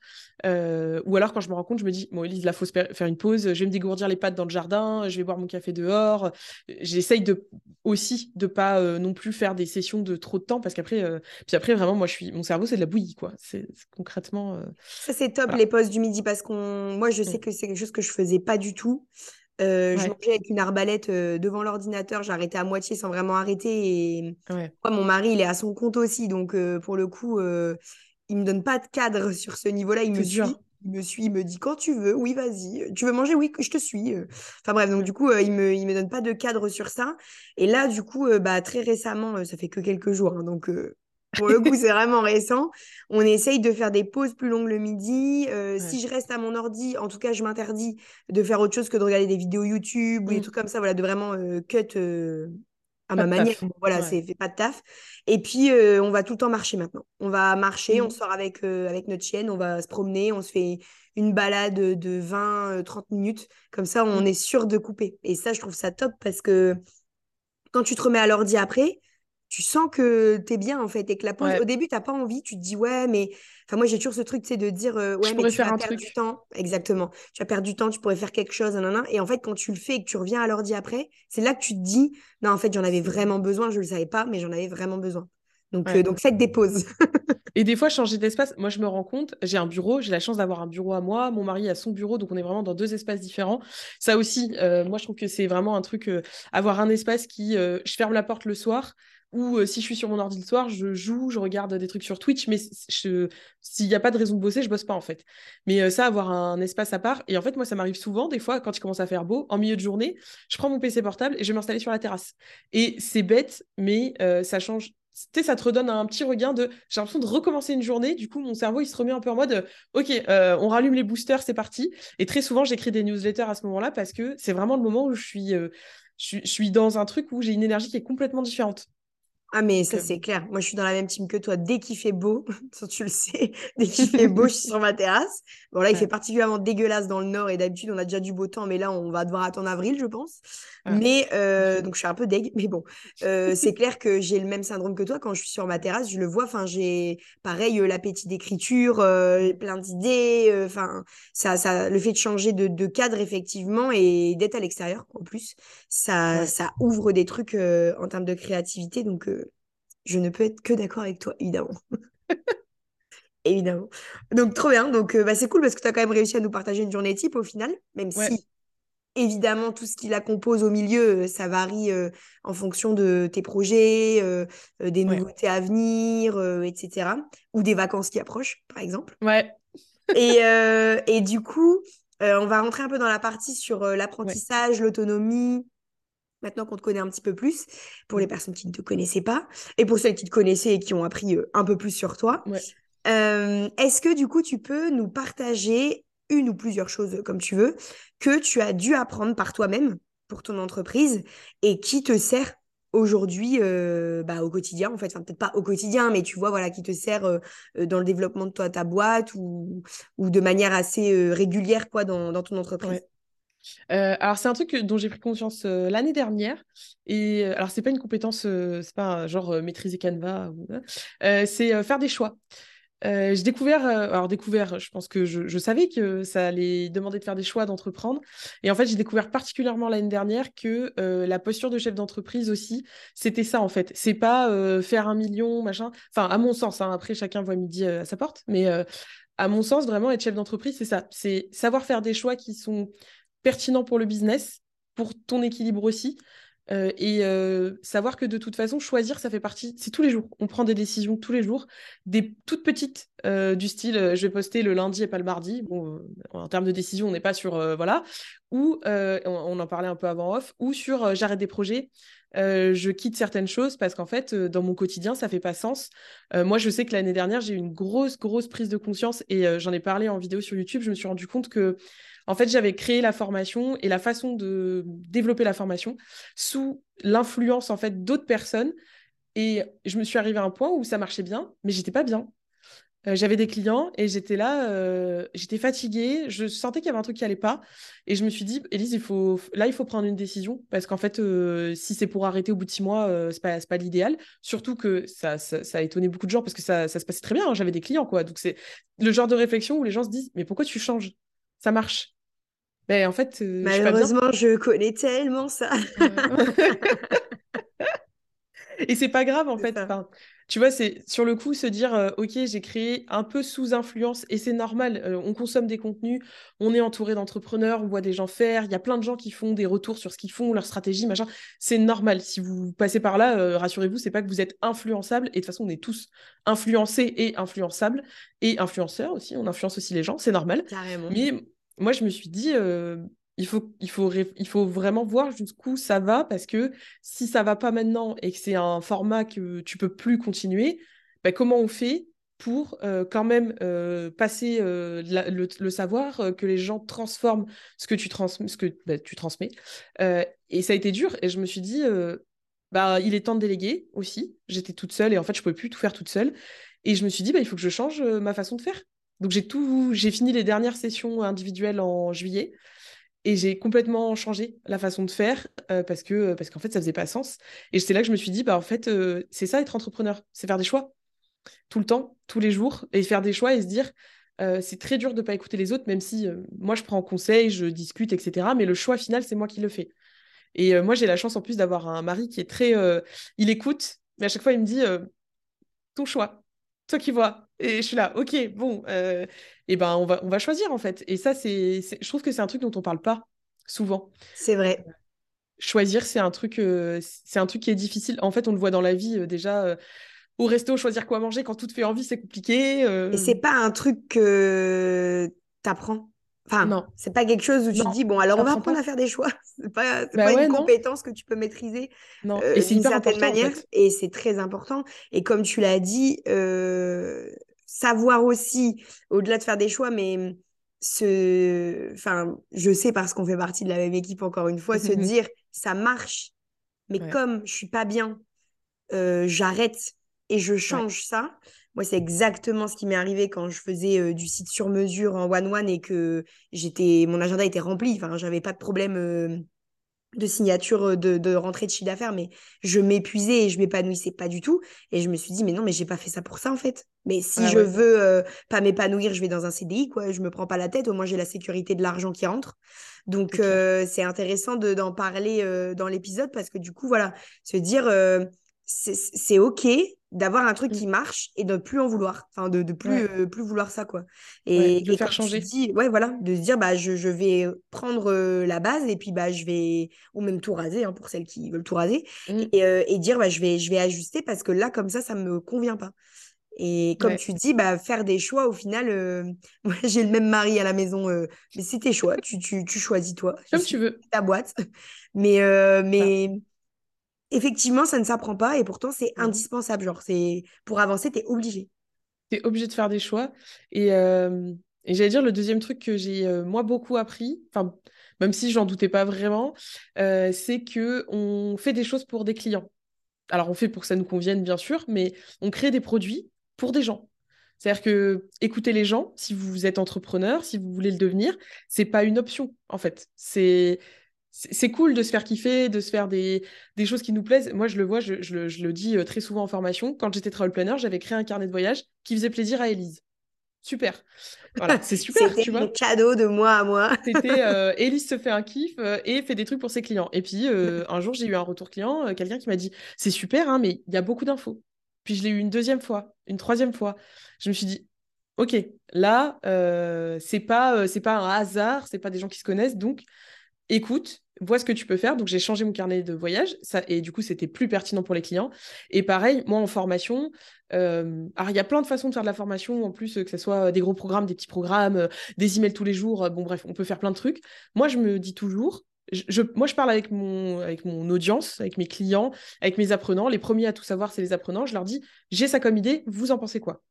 ou alors, quand je me rends compte, je me dis, bon, Elise, là, faut faire une pause. Je vais me dégourdir les pattes dans le jardin. Je vais boire mon café dehors. J'essaye aussi de pas non plus faire des sessions de trop de temps. Parce qu'après, puis après, vraiment, moi, je suis, mon cerveau, c'est de la bouillie, quoi. C'est concrètement. Euh, Ça, c'est top, les pauses du midi, parce qu'on, moi, je sais mm. que c'est quelque chose que je faisais pas du tout. Euh, je mangeais avec une arbalète euh, devant l'ordinateur, j'arrêtais à moitié sans vraiment arrêter. Et mon mari, il est à son compte aussi, donc pour le coup, il me donne pas de cadre sur ce niveau-là. Il me suit. Il me suit, il me dit quand tu veux, oui, vas-y. Tu veux manger, oui, je te suis. Enfin bref, donc du coup, il me, il me donne pas de cadre sur ça. Et là, du coup, bah, très récemment, ça fait que quelques jours, hein, donc pour le coup, c'est vraiment récent. On essaye de faire des pauses plus longues le midi. Euh, si je reste à mon ordi, en tout cas, je m'interdis de faire autre chose que de regarder des vidéos YouTube ou des mmh. trucs comme ça, voilà, de vraiment euh, cut euh, à ma manière. voilà, c'est fait pas de taf. Et puis, on va tout le temps marcher maintenant. On va marcher, on mmh. sort avec, avec notre chienne, on va se promener, on se fait une balade de 20-30 minutes. Comme ça, on mmh. est sûr de couper. Et ça, je trouve ça top parce que quand tu te remets à l'ordi après, tu sens que tu es bien en fait et que la pause, au début, tu n'as pas envie, tu te dis ouais, mais enfin moi j'ai toujours ce truc, c'est de dire euh, ouais, mais tu vas perdre du temps. Exactement. Tu vas perdre du temps, tu pourrais faire quelque chose, nan, et en fait, quand tu le fais et que tu reviens à l'ordi après, c'est là que tu te dis non, en fait, j'en avais vraiment besoin, je le savais pas, mais j'en avais vraiment besoin. Donc, euh, donc faites des pauses. et des fois, changer d'espace, moi je me rends compte, j'ai un bureau, j'ai la chance d'avoir un bureau à moi, mon mari a son bureau, donc on est vraiment dans deux espaces différents. Ça aussi, euh, moi je trouve que c'est vraiment un truc, avoir un espace qui, je ferme la porte le soir, ou euh, si je suis sur mon ordi le soir, je joue, je regarde des trucs sur Twitch, mais s'il n'y a pas de raison de bosser, je bosse pas en fait. Mais euh, ça, avoir un espace à part, et en fait, moi, ça m'arrive souvent, des fois, quand il commence à faire beau, en milieu de journée, je prends mon PC portable et je vais m'installer sur la terrasse. Et c'est bête, mais euh, ça change. Tu sais, ça te redonne un petit regain de. J'ai l'impression de recommencer une journée. Du coup, mon cerveau, il se remet un peu en mode Ok, on rallume les boosters, c'est parti. Et très souvent, j'écris des newsletters à ce moment-là parce que c'est vraiment le moment où je suis, je suis dans un truc où j'ai une énergie qui est complètement différente. Ah, mais ça, c'est clair. Moi, je suis dans la même team que toi. Dès qu'il fait beau, tu le sais, dès qu'il fait beau, je suis sur ma terrasse. Bon, là, il fait particulièrement dégueulasse dans le nord et d'habitude, on a déjà du beau temps, mais là, on va devoir attendre avril, je pense. Mais, euh, donc, je suis un peu deg, mais bon, euh, c'est clair que j'ai le même syndrome que toi. Quand je suis sur ma terrasse, je le vois. Enfin, j'ai pareil, euh, l'appétit d'écriture, plein d'idées. Enfin, ça, ça, le fait de changer de, cadre, effectivement, et d'être à l'extérieur, en plus, ça, ça ouvre des trucs en termes de créativité. Donc, je ne peux être que d'accord avec toi, évidemment. évidemment. Donc, trop bien. Donc, euh, bah, c'est cool parce que tu as quand même réussi à nous partager une journée type au final, même si, évidemment, tout ce qui la compose au milieu, euh, ça varie euh, en fonction de tes projets, des nouveautés à venir, etc. Ou des vacances qui approchent, par exemple. Ouais. et, et du coup, on va rentrer un peu dans la partie sur l'apprentissage, l'autonomie, maintenant qu'on te connaît un petit peu plus, pour les mmh. personnes qui ne te connaissaient pas, et pour celles qui te connaissaient et qui ont appris euh, un peu plus sur toi. Euh, est-ce que du coup, tu peux nous partager une ou plusieurs choses, comme tu veux, que tu as dû apprendre par toi-même pour ton entreprise et qui te sert aujourd'hui euh, bah, au quotidien en fait enfin peut-être pas au quotidien mais tu vois voilà qui te sert dans le développement de toi ta boîte ou, ou de manière assez régulière quoi dans, dans ton entreprise? Euh, alors, c'est un truc dont j'ai pris conscience euh, l'année dernière. Et euh, alors, c'est pas une compétence, c'est pas genre maîtriser Canva, c'est faire des choix. j'ai découvert, alors découvert, je pense que je, savais que ça allait demander de faire des choix, d'entreprendre. Et en fait, j'ai découvert particulièrement l'année dernière que la posture de chef d'entreprise aussi, c'était ça en fait. C'est pas faire un million, machin. Enfin, à mon sens, hein, après chacun voit midi à sa porte, mais à mon sens, vraiment être chef d'entreprise, c'est ça. C'est savoir faire des choix qui sont pertinent pour le business, pour ton équilibre aussi. Euh, et euh, savoir que de toute façon, choisir, ça fait partie, c'est tous les jours. On prend des décisions tous les jours, des toutes petites, euh, du style je vais poster le lundi et pas le mardi. Bon, en termes de décision, on n'est pas sur, voilà. Ou, on, en parlait un peu avant off, ou sur j'arrête des projets. Je quitte certaines choses parce qu'en fait, dans mon quotidien, ça fait pas sens. moi, je sais que l'année dernière, j'ai eu une grosse, grosse prise de conscience et j'en ai parlé en vidéo sur YouTube. Je me suis rendu compte que en fait, j'avais créé la formation et la façon de développer la formation sous l'influence en fait d'autres personnes Et je me suis arrivée à un point où ça marchait bien, mais j'étais pas bien. Euh, j'avais des clients et j'étais là, euh, j'étais fatiguée, je sentais qu'il y avait un truc qui allait pas. Et je me suis dit, Élise, il faut, là, il faut prendre une décision parce qu'en fait, euh, si c'est pour arrêter au bout de six mois, c'est pas, pas l'idéal. Surtout que ça, ça, a étonné beaucoup de gens parce que ça, ça se passait très bien. Hein, j'avais des clients, quoi. Donc, c'est le genre de réflexion où les gens se disent, mais pourquoi tu changes? Ça marche. Ben, en fait, malheureusement, je, je connais tellement ça. et c'est pas grave, en fait. Enfin, tu vois, c'est sur le coup se dire, euh, OK, j'ai créé un peu sous influence et c'est normal, euh, on consomme des contenus, on est entouré d'entrepreneurs, on voit des gens faire, il y a plein de gens qui font des retours sur ce qu'ils font, leur stratégie, machin. C'est normal. Si vous passez par là, euh, rassurez-vous, c'est pas que vous êtes influençable et de toute façon, on est tous influencés et influençables et influenceurs aussi, on influence aussi les gens, c'est normal. Carrément. Mais moi, je me suis dit, il faut, il faut, il faut vraiment voir jusqu'où ça va parce que si ça va pas maintenant et que c'est un format que tu peux plus continuer, bah, comment on fait pour euh, quand même euh, passer euh, le, savoir, que les gens transforment ce que tu, trans ce que, bah, tu transmets? et ça a été dur et je me suis dit, bah, il est temps de déléguer aussi. J'étais toute seule et en fait, je pouvais plus tout faire toute seule. Et je me suis dit, bah, il faut que je change ma façon de faire. Donc j'ai j'ai fini les dernières sessions individuelles en juillet. Et j'ai complètement changé la façon de faire euh, parce que euh, parce qu'en fait ça faisait pas sens. Et c'est là que je me suis dit bah en fait euh, c'est ça être entrepreneur, c'est faire des choix tout le temps, tous les jours et faire des choix et se dire c'est très dur de pas écouter les autres même si moi je prends conseil, je discute etc. Mais le choix final c'est moi qui le fais. Et moi j'ai la chance en plus d'avoir un mari qui est très il écoute mais à chaque fois il me dit ton choix, toi qui vois. Et je suis là, ok, bon, euh, et ben on va, on va choisir en fait. Et ça, c'est, je trouve que c'est un truc dont on parle pas souvent. C'est vrai. Choisir, c'est un truc, euh, c'est un truc qui est difficile. En fait, on le voit dans la vie euh, déjà. au resto, choisir quoi manger quand tout te fait envie, c'est compliqué. Et c'est pas un truc que tu apprends. Enfin, non. c'est pas quelque chose où tu te dis, bon, alors on va apprendre à faire des choix. C'est pas, bah pas une compétence que tu peux maîtriser non. Euh, d'une certaine manière. Et c'est très important. Et comme tu l'as dit, euh, savoir aussi, au-delà de faire des choix, mais ce... enfin, je sais parce qu'on fait partie de la même équipe, encore une fois, se dire, ça marche. Mais comme je suis pas bien, euh, j'arrête et je change ça. Moi, c'est exactement ce qui m'est arrivé quand je faisais euh, du site sur mesure en one-one et que j'étais, mon agenda était rempli. Enfin, j'avais pas de problème euh, de signature euh, de, rentrée de chiffre d'affaires, mais je m'épuisais et je m'épanouissais pas du tout. Et je me suis dit, mais non, mais j'ai pas fait ça pour ça en fait. Mais si je veux pas m'épanouir, je vais dans un CDI, quoi. Je me prends pas la tête. Au moins, j'ai la sécurité de l'argent qui rentre. Donc, c'est intéressant d'en parler dans l'épisode parce que du coup, voilà, se dire, c'est OK d'avoir un truc mmh. qui marche et de plus en vouloir. Enfin de, de plus euh, plus vouloir ça quoi. Et de faire changer. dis, ouais voilà de se dire bah je, je vais prendre euh, la base et puis bah je vais ou même tout raser hein, pour celles qui veulent tout raser mmh. et, euh, et, dire bah je vais je vais ajuster parce que là comme ça ça me convient pas. Et comme tu dis bah faire des choix au final moi j'ai le même mari à la maison mais c'est tes choix. Tu, tu, tu choisis toi. Comme tu veux. ta boîte. Mais mais effectivement, ça ne s'apprend pas et pourtant, c'est indispensable. Genre, c'est pour avancer, tu es obligé. Tu es obligé de faire des choix. Et, euh, et j'allais dire, le deuxième truc que j'ai, euh, moi, beaucoup appris, enfin, même si j'en doutais pas vraiment, euh, c'est que on fait des choses pour des clients. Alors, on fait pour que ça nous convienne, bien sûr, mais on crée des produits pour des gens. C'est-à-dire que écouter les gens, si vous êtes entrepreneur, si vous voulez le devenir, c'est pas une option en fait. C'est c'est cool de se faire kiffer, de se faire des, des choses qui nous plaisent. Moi, je le vois, je, je, je le dis euh, très souvent en formation. Quand j'étais travel planner, j'avais créé un carnet de voyage qui faisait plaisir à Elise. Super. Voilà, c'est super. C'était cadeau de moi à moi. C'était euh, Elise se fait un kiff euh, et fait des trucs pour ses clients. Et puis, un jour, j'ai eu un retour client, quelqu'un qui m'a dit C'est super, hein, mais il y a beaucoup d'infos. Puis, je l'ai eu une deuxième fois, une troisième fois. Je me suis dit Ok, là, c'est pas, c'est pas un hasard, c'est pas des gens qui se connaissent. Donc, écoute, vois ce que tu peux faire. Donc, j'ai changé mon carnet de voyage. Ça, et du coup, c'était plus pertinent pour les clients. Et pareil, moi, en formation, euh, alors il y a plein de façons de faire de la formation, en plus, que ce soit des gros programmes, des petits programmes, euh, des emails tous les jours. Euh, bon, bref, on peut faire plein de trucs. Moi, je me dis toujours, je, moi, je parle avec mon, avec mon audience, avec mes clients, avec mes apprenants. Les premiers à tout savoir, c'est les apprenants. Je leur dis, j'ai ça comme idée, vous en pensez quoi?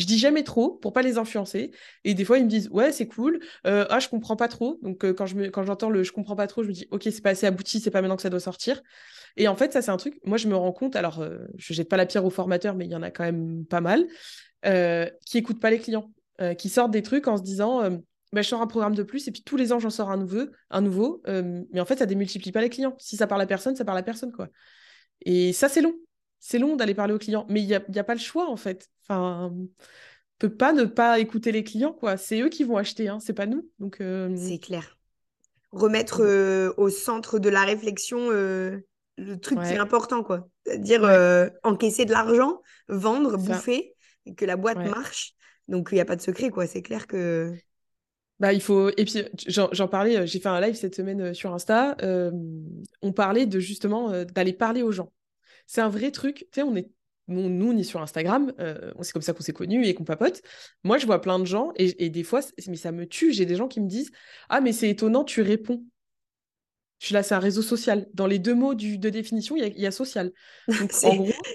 Je dis jamais trop pour pas les influencer. Et des fois, ils me disent ouais, c'est cool. Euh, ah, je comprends pas trop. Donc euh, quand je quand j'entends le je comprends pas trop, je me dis ok, c'est pas assez abouti, c'est pas maintenant que ça doit sortir. Et en fait, ça c'est un truc. Moi, je me rends compte. Alors, euh, je jette pas la pierre aux formateurs, mais il y en a quand même pas mal qui écoutent pas les clients, qui sortent des trucs en se disant bah, je sors un programme de plus et puis tous les ans j'en sors un nouveau, un nouveau. mais en fait, ça démultiplie pas les clients. Si ça parle à personne, ça parle à personne quoi. Et ça, c'est long c'est long d'aller parler aux clients, mais il n'y a, a, pas le choix en fait. Enfin, peut pas ne pas écouter les clients, quoi. C'est eux qui vont acheter, hein, c'est pas nous. Donc euh, c'est clair. Remettre euh, au centre de la réflexion euh, le truc qui est important, quoi. C'est-à-dire encaisser de l'argent, vendre, bouffer, et que la boîte marche. Donc il n'y a pas de secret, quoi. C'est clair que. Bah, il faut. Et puis, j'en parlais, j'ai fait un live cette semaine sur Insta. on parlait de justement d'aller parler aux gens. C'est un vrai truc. Tu sais, on est nous, on est sur Instagram, euh, c'est comme ça qu'on s'est connus et qu'on papote. Moi, je vois plein de gens et, des fois, mais ça me tue. J'ai des gens qui me disent Ah, mais c'est étonnant, tu réponds. Je suis là, c'est un réseau social. Dans les deux mots du, de définition, il y, a social.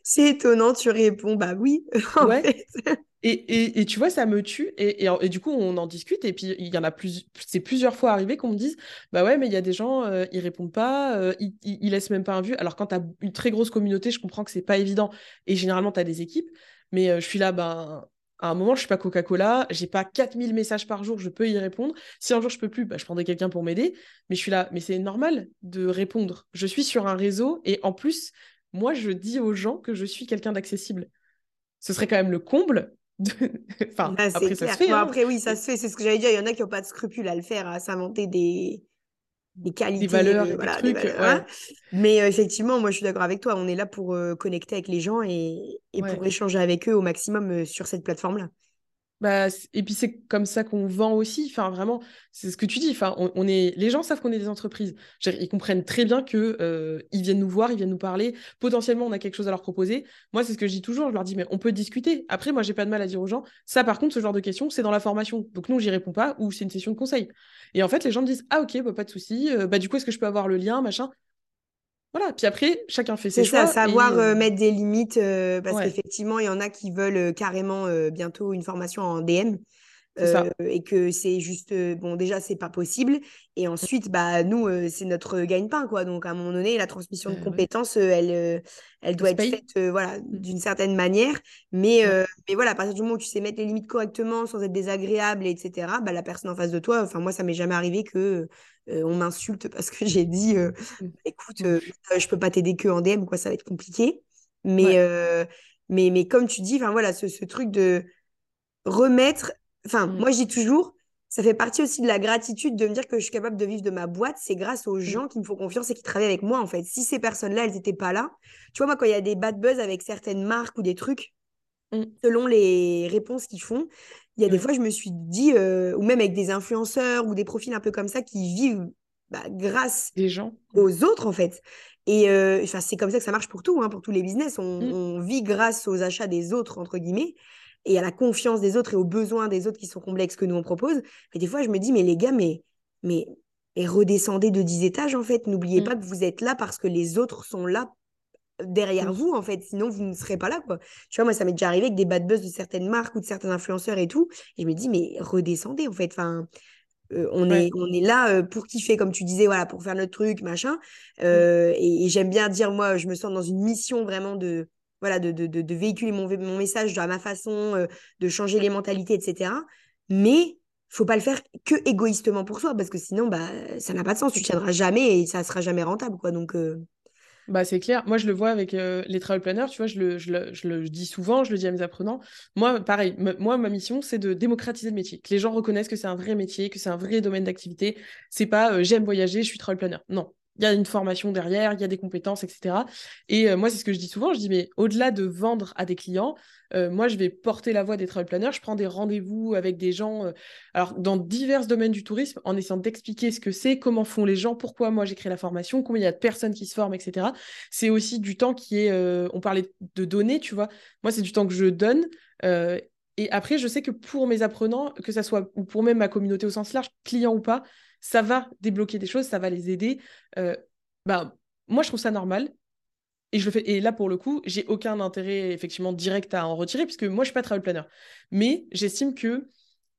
c'est étonnant, tu réponds. Bah oui. ouais. Et, et, tu vois, ça me tue. Et, et, du coup, on en discute. Et puis, il y en a plus, c'est plusieurs fois arrivé qu'on me dise Bah ouais, mais il y a des gens, euh, ils répondent pas, euh, ils, ils, laissent même pas un vu. Alors, quand tu as une très grosse communauté, je comprends que c'est pas évident. Et généralement, tu as des équipes. Mais euh, je suis là, ben. À un moment, je suis pas Coca-Cola, j'ai pas 4000 messages par jour, je peux y répondre. Si un jour je peux plus, bah, je prendrai quelqu'un pour m'aider. Mais je suis là, mais c'est normal de répondre. Je suis sur un réseau et en plus, moi, je dis aux gens que je suis quelqu'un d'accessible. Ce serait quand même le comble enfin, bah, après, ça se fait. Hein. Après, oui, ça se fait. C'est ce que j'allais dire. Il y en a qui n'ont pas de scrupules à le faire, à s'inventer des, des qualités. Des valeurs, des, trucs. Hein. Mais euh, effectivement, moi, je suis d'accord avec toi. On est là pour euh, connecter avec les gens et, et pour échanger avec eux au maximum euh, sur cette plateforme-là. Bah, et puis c'est comme ça qu'on vend aussi. Enfin, vraiment, c'est ce que tu dis. Enfin, on, est, les gens savent qu'on est des entreprises. Ils comprennent très bien que euh, ils viennent nous voir, ils viennent nous parler. Potentiellement, on a quelque chose à leur proposer. Moi, c'est ce que je dis toujours. Je leur dis, mais on peut discuter. Après, moi, j'ai pas de mal à dire aux gens. Ça, par contre, ce genre de questions, c'est dans la formation. Donc non, j'y réponds pas ou c'est une session de conseil. Et en fait, les gens me disent, ah ok, bah, pas de souci. Euh, bah du coup, est-ce que je peux avoir le lien, machin? Voilà, puis après, chacun fait ses choix. C'est ça, savoir euh, mettre des limites, parce qu'effectivement, il y en a qui veulent carrément bientôt une formation en DM. Euh, et que c'est juste euh, bon déjà c'est pas possible. Et ensuite bah nous euh, c'est notre gagne-pain quoi. Donc à un moment donné la transmission de compétences elle elle doit être faite voilà mmh. d'une certaine manière. Mais mais voilà à partir du moment où tu sais mettre les limites correctement sans être désagréable etc bah la personne en face de toi enfin moi ça m'est jamais arrivé que on m'insulte parce que j'ai dit mmh. écoute je peux pas t'aider que en DM quoi ça va être compliqué. Mais mais mais comme tu dis enfin voilà ce, ce truc de remettre Enfin, mm. moi, je dis toujours, ça fait partie aussi de la gratitude de me dire que je suis capable de vivre de ma boîte. C'est grâce aux mm. gens qui me font confiance et qui travaillent avec moi, en fait. Si ces personnes-là, elles n'étaient pas là, tu vois, moi, quand il y a des bad buzz avec certaines marques ou des trucs, mm. selon les réponses qu'ils font, il y a des fois, je me suis dit, euh, ou même avec des influenceurs ou des profils un peu comme ça qui vivent bah, grâce gens. aux autres, en fait. Et euh, c'est comme ça que ça marche pour tout, hein, pour tous les business. on, vit grâce aux achats des autres, entre guillemets et à la confiance des autres et aux besoins des autres qui sont complexes que nous on propose. Mais des fois, je me dis, mais les gars, mais, mais, redescendez de 10 étages en fait. N'oubliez mm. pas que vous êtes là parce que les autres sont là derrière mm. vous en fait. Sinon, vous ne serez pas là quoi. Tu vois, moi, ça m'est déjà arrivé avec des bad buzz de certaines marques ou de certains influenceurs et tout. Et je me dis, mais redescendez en fait. Enfin. Euh, on, est, on est là euh, pour kiffer, comme tu disais, voilà, pour faire notre truc, machin. Mm. Euh, et j'aime bien dire, moi, je me sens dans une mission vraiment de, voilà, de, de, véhiculer mon, message à ma façon, euh, de changer les mentalités, etc. Mais faut pas le faire que égoïstement pour soi, parce que sinon, bah, ça n'a pas de sens. Tu tiendras jamais et ça sera jamais rentable, quoi. Donc. Euh, bah, c'est clair. Moi, je le vois avec euh, les travel planners, tu vois, je le, je, le, je le, dis souvent, je le dis à mes apprenants. Moi, pareil, moi, ma mission, c'est de démocratiser le métier, que les gens reconnaissent que c'est un vrai métier, que c'est un vrai domaine d'activité. C'est pas j'aime voyager, je suis travel planner. Non, il y a une formation derrière, il y a des compétences, etc. Et euh, moi, c'est ce que je dis souvent, je dis, mais au-delà de vendre à des clients, euh, moi, je vais porter la voix des travel planners, je prends des rendez-vous avec des gens, euh, alors dans divers domaines du tourisme, en essayant d'expliquer ce que c'est, comment font les gens, pourquoi moi j'ai créé la formation, combien il y a de personnes qui se forment, etc. C'est aussi du temps qui est, on parlait de données, tu vois, moi, c'est du temps que je donne. Et après, je sais que pour mes apprenants, que ça soit, ou pour même ma communauté au sens large, client ou pas, ça va débloquer des choses, ça va les aider. Euh, bah, moi, je trouve ça normal. Et, je le fais, et là, pour le coup, j'ai aucun intérêt effectivement direct à en retirer, puisque moi, je suis pas travel planner. Mais j'estime que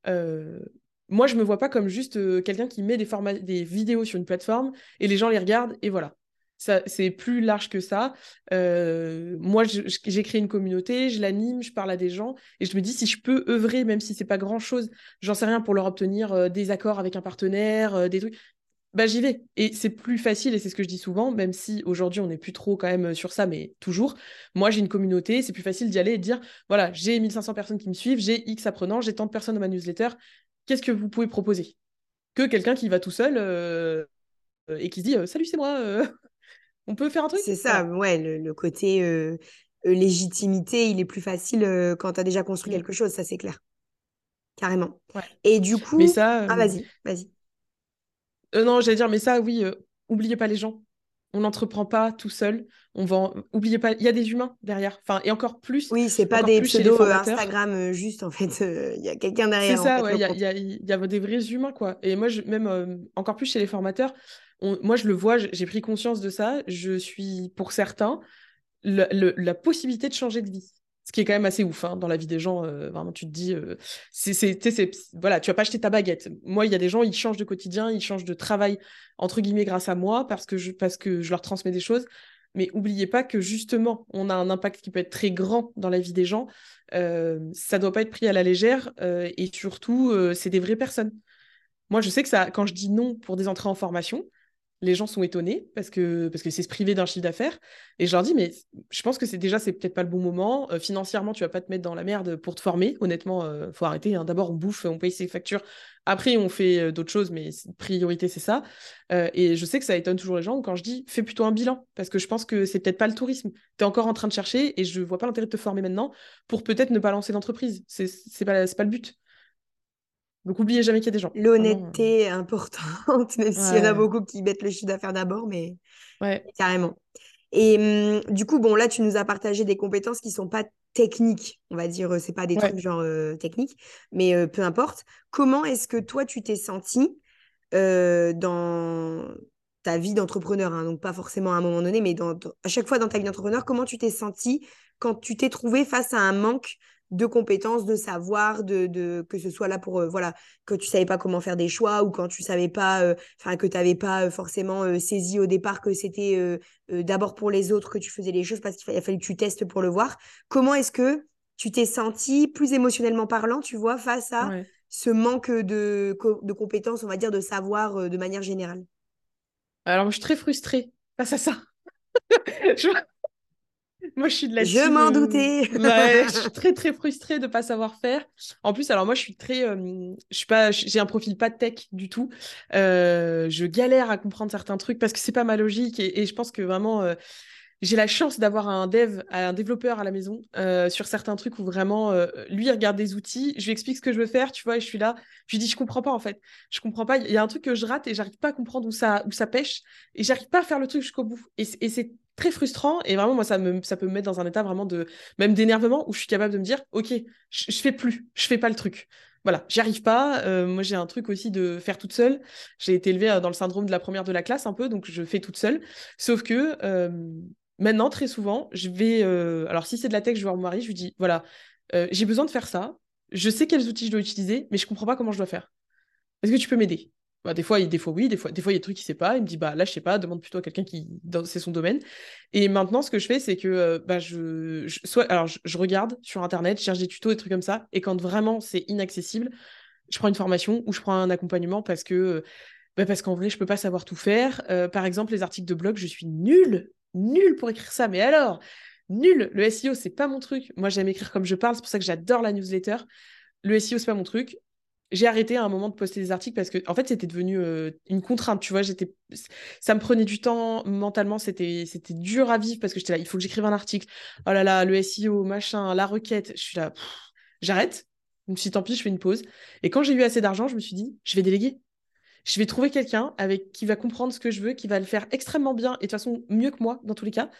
euh, moi, je me vois pas comme juste euh, quelqu'un qui met des vidéos sur une plateforme et les gens les regardent et voilà. C'est plus large que ça. Euh, moi, j'ai créé une communauté, je l'anime, je parle à des gens et je me dis si je peux œuvrer, même si c'est pas grand chose, j'en sais rien pour leur obtenir des accords avec un partenaire, des trucs bah, j'y vais. Et c'est plus facile, et c'est ce que je dis souvent, même si aujourd'hui on n'est plus trop quand même sur ça, mais toujours. Moi, j'ai une communauté, c'est plus facile d'y aller et de dire voilà, j'ai 1500 personnes qui me suivent, j'ai X apprenants, j'ai tant de personnes dans ma newsletter, qu'est-ce que vous pouvez proposer? Que quelqu'un qui va tout seul euh, et qui se dit salut, c'est moi, euh, on peut faire un truc? C'est ça, ouais, le, côté euh, légitimité, il est plus facile quand tu as déjà construit mmh. quelque chose, ça c'est clair. Carrément. Et du coup. Mais ça. Ah, vas-y, vas-y. Euh, non, j'allais dire, mais ça, oui, euh, oubliez pas les gens. On n'entreprend pas tout seul. On va, oubliez pas, il y a des humains derrière. Enfin, et encore plus. Oui, c'est pas des pseudos euh, Instagram juste. En fait, il y a quelqu'un derrière. C'est ça, il y, a, y, a des vrais humains, quoi. Et moi, je, même encore plus chez les formateurs, moi, je le vois. J'ai pris conscience de ça. Je suis, pour certains, la possibilité de changer de vie ce qui est quand même assez ouf hein, dans la vie des gens. Euh, vraiment, tu te dis, euh, c'est, voilà, tu vas pas acheter ta baguette. Moi, il y a des gens, ils changent de quotidien, ils changent de travail entre guillemets grâce à moi parce que je, parce que je leur transmets des choses. Mais oubliez pas que justement, on a un impact qui peut être très grand dans la vie des gens. Euh, ça doit pas être pris à la légère euh, et surtout, c'est des vraies personnes. Moi, je sais que ça, quand je dis non pour des entrées en formation, les gens sont étonnés parce que parce que c'est se priver d'un chiffre d'affaires. Et je leur dis mais je pense que c'est déjà c'est peut-être pas le bon moment. Euh, financièrement tu vas pas te mettre dans la merde pour te former. Honnêtement euh, faut arrêter hein. d'abord on bouffe on paye ses factures. Après on fait euh, d'autres choses mais priorité c'est ça. Et je sais que ça étonne toujours les gens quand je dis fais plutôt un bilan parce que je pense que c'est peut-être pas le tourisme. Tu es encore en train de chercher et je vois pas l'intérêt de te former maintenant pour peut-être ne pas lancer d'entreprise. C'est c'est pas c'est pas le but donc, oubliez jamais qu'il y a des gens. L'honnêteté est importante, même s'il y en a beaucoup qui mettent le chiffre d'affaires d'abord, mais ouais. carrément. Et hum, du coup, bon, là, tu nous as partagé des compétences qui sont pas techniques, on va dire, c'est pas des trucs genre euh, techniques, mais euh, peu importe. Comment est-ce que toi, tu t'es senti euh, dans ta vie d'entrepreneur, hein, donc pas forcément à un moment donné, mais dans, à chaque fois dans ta vie d'entrepreneur, comment tu t'es senti quand tu t'es trouvé face à un manque de compétences, de savoir, de, de, que ce soit là pour, euh, voilà, que tu savais pas comment faire des choix ou quand tu savais pas, euh, enfin, que tu n'avais pas euh, forcément saisi au départ que c'était d'abord pour les autres que tu faisais les choses parce qu'il a fallu que tu testes pour le voir. Comment est-ce que tu t'es senti plus émotionnellement parlant, tu vois, face à ce manque de, de compétences, on va dire, de savoir de manière générale? Alors, je suis très frustrée face à ça. je... Moi, je suis de la Je m'en doutais. je suis très très frustrée de pas savoir faire. En plus, alors moi, je suis très, euh, je suis pas, j'ai un profil pas tech du tout. Euh, je galère à comprendre certains trucs parce que c'est pas ma logique et, je pense que vraiment. Euh, j'ai la chance d'avoir un dev, un développeur à la maison sur certains trucs où vraiment lui il regarde des outils, je lui explique ce que je veux faire, tu vois, et je suis là, je lui dis je comprends pas en fait, je comprends pas, il y a un truc que je rate et j'arrive pas à comprendre où ça où ça pêche et j'arrive pas à faire le truc jusqu'au bout et, et c'est très frustrant et vraiment moi ça me peut me mettre dans un état vraiment de même d'énervement où je suis capable de me dire ok je, fais plus je fais pas le truc. Voilà j'y arrive pas. Euh, moi j'ai un truc aussi de faire toute seule. J'ai été élevée euh, dans le syndrome de la première de la classe un peu donc je fais toute seule. Sauf que euh, maintenant très souvent je vais alors si c'est de la tech je vais voir mon mari je lui dis voilà j'ai besoin de faire ça. Je sais quels outils je dois utiliser mais je comprends pas comment je dois faire. Est-ce que tu peux m'aider? Bah, des fois, des fois oui, des fois, des fois il y a des trucs qu'il sait pas. Il me dit bah là je sais pas, demande plutôt à quelqu'un qui c'est son domaine. Et maintenant ce que je fais c'est que euh, bah je, regarde sur internet, je cherche des tutos des trucs comme ça. Et quand vraiment c'est inaccessible, je prends une formation ou je prends un accompagnement parce que bah, parce qu'en vrai je peux pas savoir tout faire. Euh, par exemple les articles de blog, je suis nulle, nulle pour écrire ça. Mais alors nul. Le SEO c'est pas mon truc. Moi j'aime écrire comme je parle, c'est pour ça que j'adore la newsletter. Le SEO c'est pas mon truc j'ai arrêté à un moment de poster des articles parce que en fait c'était devenu euh, une contrainte tu vois j'étais ça me prenait du temps mentalement c'était c'était dur à vivre parce que j'étais là il faut que j'écrive un article. Oh là là le SEO machin la requête. Je suis là j'arrête. Je me suis dit, tant pis je fais une pause. Et quand j'ai eu assez d'argent je me suis dit je vais déléguer. Je vais trouver quelqu'un avec qui va comprendre ce que je veux qui va le faire extrêmement bien et de toute façon mieux que moi dans tous les cas.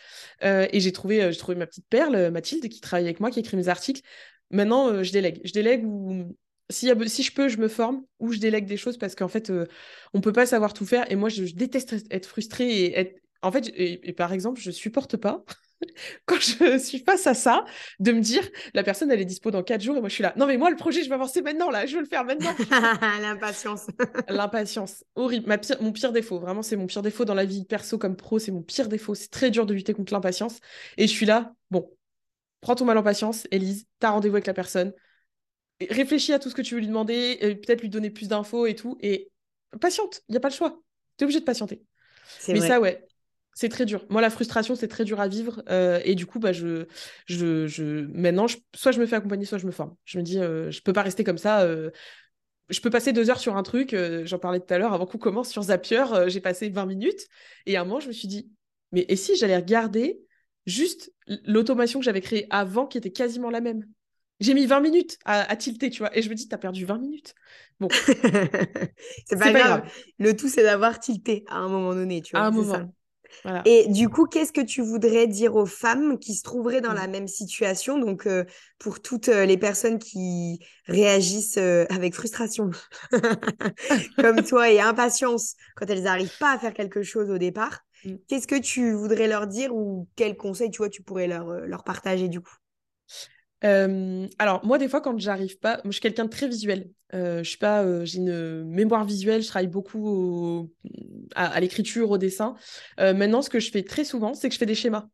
Euh, et j'ai trouvé euh, j'ai trouvé ma petite perle Mathilde qui travaille avec moi qui écrit mes articles. Maintenant je délègue. Je délègue ou si, si je peux, je me forme ou je délègue des choses parce qu'en fait, euh, on peut pas savoir tout faire. Et moi, je, déteste être frustrée et être. En fait, et, par exemple, je supporte pas. quand je suis face à ça, de me dire, la personne, elle est dispo dans quatre jours et moi, je suis là. Non, mais moi, le projet, je vais avancer maintenant, là. Je veux le faire maintenant. L'impatience. L'impatience. Horrible. Ma pire, mon pire défaut. Vraiment, c'est mon pire défaut dans la vie perso comme pro. C'est mon pire défaut. C'est très dur de lutter contre l'impatience. Et je suis là. Bon, prends ton mal en patience, Elise. T'as rendez-vous avec la personne. Réfléchis à tout ce que tu veux lui demander. Peut-être lui donner plus d'infos et tout. Et patiente. Il n'y a pas le choix. T'es obligé de patienter. Mais ça, ouais, c'est très dur. Moi, la frustration, c'est très dur à vivre. Euh, et du coup, bah, je, je, je... maintenant, soit je me fais accompagner, soit je me forme. Je me dis, euh, je peux pas rester comme ça. Euh, je peux passer deux heures sur un truc. J'en parlais tout à l'heure, avant qu'on commence sur Zapier, j'ai passé 20 minutes. Et à un moment, je me suis dit, mais et si j'allais regarder juste l'automation que j'avais créée avant, qui était quasiment la même? J'ai mis 20 minutes à, à, tilter, tu vois. Et je me dis, t'as perdu 20 minutes. Bon. c'est pas, grave. Le tout, c'est d'avoir tilté à un moment donné, tu vois. À un moment. Et du coup, qu'est-ce que tu voudrais dire aux femmes qui se trouveraient dans mmh. la même situation Donc, euh, pour toutes euh, les personnes qui réagissent euh, avec frustration, comme toi, et impatience quand elles n'arrivent pas à faire quelque chose au départ, mmh. qu'est-ce que tu voudrais leur dire ou quels conseils, tu vois, tu pourrais leur, leur partager du coup? Alors moi des fois quand j'arrive pas, je suis quelqu'un de très visuel. je suis pas, j'ai une mémoire visuelle, je travaille beaucoup à, l'écriture, au dessin. maintenant, ce que je fais très souvent, c'est que je fais des schémas.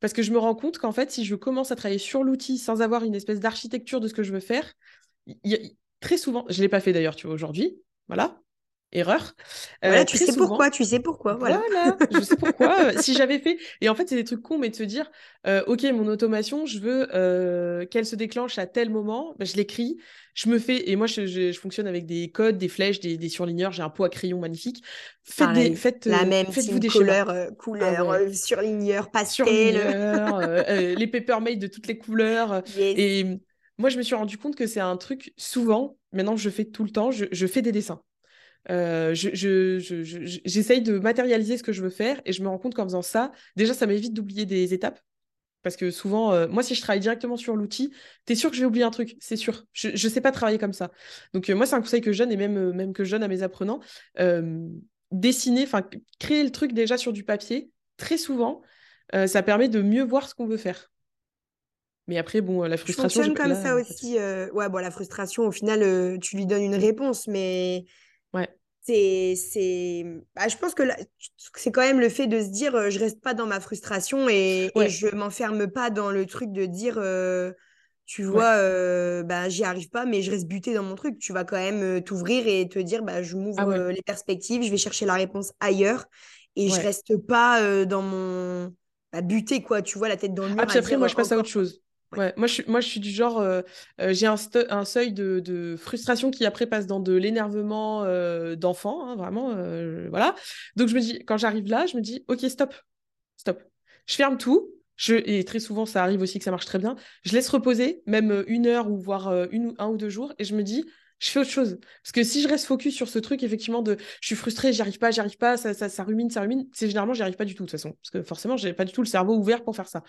Parce que je me rends compte qu'en fait, si je commence à travailler sur l'outil sans avoir une espèce d'architecture de ce que je veux faire, très souvent, je l'ai pas fait d'ailleurs, tu vois, aujourd'hui, voilà, erreur. Voilà, tu sais pourquoi, tu sais pourquoi. Voilà, je sais pourquoi. si j'avais fait, et en fait, c'est des trucs cons, mais de se dire, ok, mon automation, je veux qu'elle se déclenche à tel moment, bah, je l'écris, je me fais, et moi, je, fonctionne avec des codes, des flèches, des, surligneurs, j'ai un pot à crayon magnifique. Faites des, faites, la même, faites-vous des couleurs, couleurs, ah surligneurs, pastel, les papermate de toutes les couleurs. Et moi, je me suis rendu compte que c'est un truc souvent. Maintenant, je fais tout le temps. je fais des dessins. Euh, j'essaye de matérialiser ce que je veux faire et je me rends compte qu'en faisant ça, déjà, ça m'évite d'oublier des étapes. Parce que souvent, euh, moi, si je travaille directement sur l'outil, tu es sûr que je vais oublier un truc, c'est sûr. Je ne sais pas travailler comme ça. Donc, euh, moi, c'est un conseil que je donne et même, même que je donne à mes apprenants. dessiner, enfin, créer le truc déjà sur du papier, très souvent, ça permet de mieux voir ce qu'on veut faire. Mais après, bon, la frustration. Je fonctionne comme ça aussi. Ouais, bon, la frustration, au final, tu lui donnes une réponse, mais Ouais. C'est, c'est... Bah, je pense que c'est quand même le fait de se dire euh, je reste pas dans ma frustration et, et je m'enferme pas dans le truc de dire euh, tu vois euh, bah, j'y arrive pas mais je reste buté dans mon truc. Tu vas quand même t'ouvrir et te dire bah, je m'ouvre ah les perspectives je vais chercher la réponse ailleurs et je reste pas dans mon bah, buté quoi tu vois la tête dans le mur ah, après moi je passe à autre chose Moi, je suis, moi, je suis du genre, euh, euh, j'ai un, seuil de, frustration qui après passe dans de l'énervement euh, d'enfant, hein, vraiment, voilà. Donc, je me dis, quand j'arrive là, je me dis, ok, stop, stop. Je ferme tout. Et très souvent, ça arrive aussi que ça marche très bien. Je laisse reposer, même une heure ou voire un ou deux jours, et je me dis, je fais autre chose. Parce que si je reste focus sur ce truc, effectivement, de je suis frustrée, j'y arrive pas, j'y arrive pas, ça, ça, ça, rumine, ça rumine, c'est généralement, j'y arrive pas du tout, de toute façon. Parce que forcément, j'ai pas du tout le cerveau ouvert pour faire ça.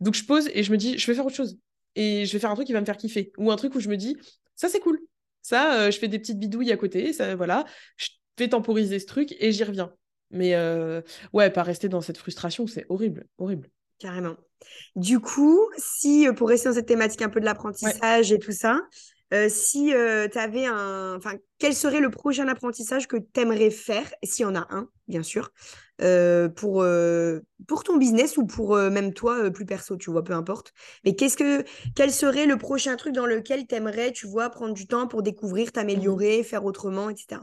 Donc, je pose et je me dis, je vais faire autre chose. Et je vais faire un truc qui va me faire kiffer. Ou un truc où je me dis, ça, c'est cool. Ça, euh, je fais des petites bidouilles à côté, ça, voilà. Je vais temporiser ce truc et j'y reviens. Mais euh, ouais, pas rester dans cette frustration, c'est horrible, horrible. Carrément. Du coup, si euh, pour rester dans cette thématique un peu de l'apprentissage et tout ça, euh, si euh, tu avais un. Enfin, quel serait le prochain apprentissage que tu aimerais faire, s'il y en a un, bien sûr, euh, pour, pour ton business ou pour même toi, plus perso, tu vois, peu importe. Mais qu'est-ce que, quel serait le prochain truc dans lequel tu aimerais, tu vois, prendre du temps pour découvrir, t'améliorer, faire autrement, etc.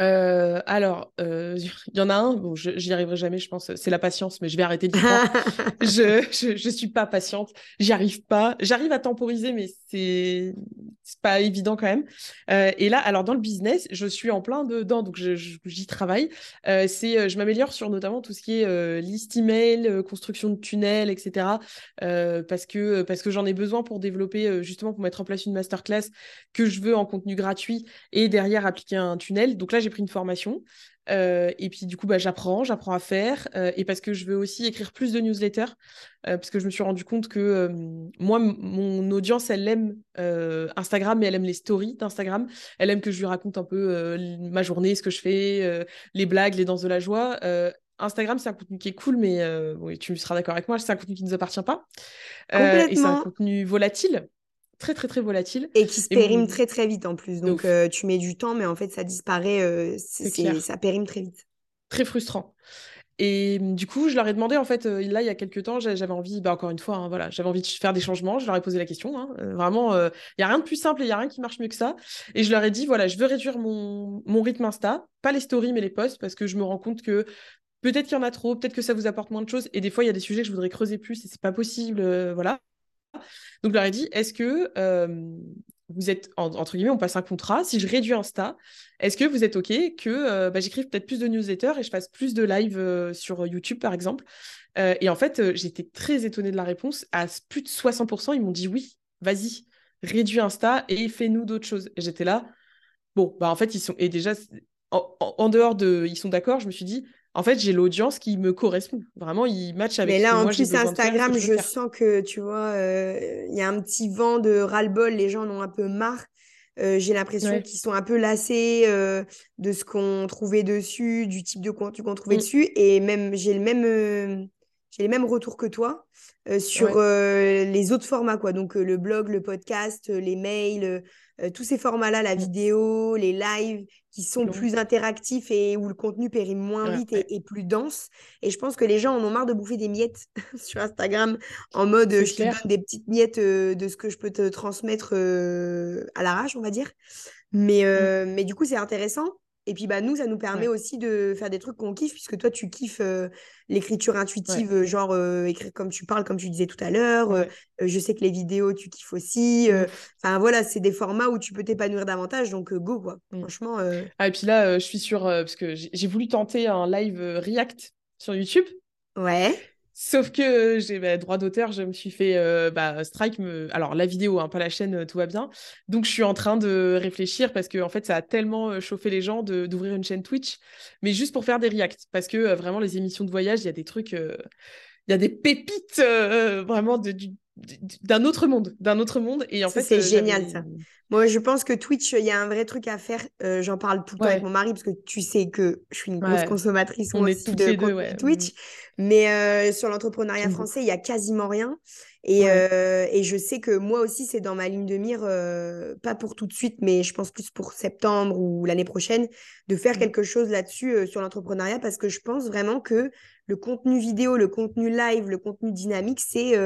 Euh, alors, euh, il y en a un, bon, j'y arriverai jamais, je pense, c'est la patience, mais je vais arrêter d'y croire. je, je, je, suis pas patiente, j'y arrive pas. J'arrive à temporiser, mais c'est pas évident quand même. Euh, et là, alors dans le business, je suis en plein dedans, donc j'y travaille. C'est, je m'améliore sur notamment tout ce qui est liste email, construction de tunnels, etc. parce que parce que j'en ai besoin pour développer justement pour mettre en place une masterclass que je veux en contenu gratuit et derrière appliquer un tunnel. Donc là, j'ai pris une formation. Euh, et puis du coup, bah, j'apprends, j'apprends à faire. Euh, et parce que je veux aussi écrire plus de newsletters, euh, parce que je me suis rendu compte que moi, mon audience, elle aime Instagram, mais elle aime les stories d'Instagram. Elle aime que je lui raconte un peu ma journée, ce que je fais, les blagues, les danses de la joie. Instagram, c'est un contenu qui est cool, mais tu seras d'accord avec moi, c'est un contenu qui ne nous appartient pas. et c'est un contenu volatile très très très volatile. Et qui se périme très très vite en plus. Donc tu mets du temps, mais en fait ça disparaît, ça périme très vite. Très frustrant. Et mmh, du coup, je leur ai demandé, en fait, euh, là, il y a quelques temps, j'avais envie, bah, encore une fois, hein, voilà, j'avais envie de faire des changements. Je leur ai posé la question. Hein, euh, vraiment, il euh, n'y a rien de plus simple et il n'y a rien qui marche mieux que ça. Et je leur ai dit, voilà, je veux réduire mon, mon rythme Insta, pas les stories, mais les posts, parce que je me rends compte que peut-être qu'il y en a trop, peut-être que ça vous apporte moins de choses. Et des fois, il y a des sujets que je voudrais creuser plus et c'est pas possible. voilà. Donc, je leur ai dit, est-ce que vous êtes, entre guillemets, on passe un contrat, si je réduis Insta, est-ce que vous êtes OK que euh, bah, j'écrive peut-être plus de newsletters et je fasse plus de live euh, sur YouTube, par exemple? Euh, Et en fait, j'étais très étonnée de la réponse. À plus de 60%, ils m'ont dit oui, vas-y, réduis Insta et fais-nous d'autres choses. Et j'étais là, bon, bah en fait, ils sont, déjà, en dehors de, ils sont d'accord, je me suis dit, en fait, j'ai l'audience qui me correspond. Vraiment, il match avec Mais là, en plus, Instagram, je, sens que, tu vois, euh, il y a un petit vent de ras-le-bol. Les gens en ont un peu marre. Euh, j'ai l'impression qu'ils sont un peu lassés euh, de ce qu'on trouvait dessus, du type de contenu qu'on trouvait mm. dessus. Et même, j'ai le même, j'ai les mêmes retours que toi sur les autres formats, quoi. Donc, le blog, le podcast, les mails, tous ces formats-là, la mm. vidéo, les lives, qui sont plus interactifs et où le contenu périme moins vite et, plus dense. Et je pense que les gens en ont marre de bouffer des miettes sur Instagram en mode je te donne des petites miettes euh, de ce que je peux te transmettre euh, à l'arrache, on va dire. Mais, mmh. euh, mais du coup, c'est intéressant. Et puis, bah, nous, ça nous permet aussi de faire des trucs qu'on kiffe, puisque toi, tu kiffes l'écriture intuitive, genre écrire comme tu parles, comme tu disais tout à l'heure. je sais que les vidéos, tu kiffes aussi. Enfin, voilà, c'est des formats où tu peux t'épanouir davantage. Donc, go, quoi. Mmh. Franchement. Ah, et puis là, je suis sur. parce que j'ai voulu tenter un live React sur YouTube. Ouais. Sauf que j'ai bah, droit d'auteur, je me suis fait euh, bah, strike. Alors la vidéo, hein, pas la chaîne, tout va bien. Donc je suis en train de réfléchir parce que en fait ça a tellement euh, chauffé les gens d'ouvrir une chaîne Twitch, mais juste pour faire des reacts parce que euh, vraiment les émissions de voyage, il y a des trucs, il y a des pépites vraiment d'un autre monde, d'un autre monde. Et en fait c'est génial ça. Moi, je pense que Twitch, il y a un vrai truc à faire. Euh, j'en parle tout le temps avec mon mari parce que tu sais que je suis une grosse consommatrice aussi de Twitch. Mais euh, sur l'entrepreneuriat français, il y a quasiment rien. Et, euh, et, je sais que moi aussi, c'est dans ma ligne de mire, pas pour tout de suite, mais je pense plus pour septembre ou l'année prochaine, de faire quelque chose là-dessus sur l'entrepreneuriat parce que je pense vraiment que le contenu vidéo, le contenu live, le contenu dynamique, c'est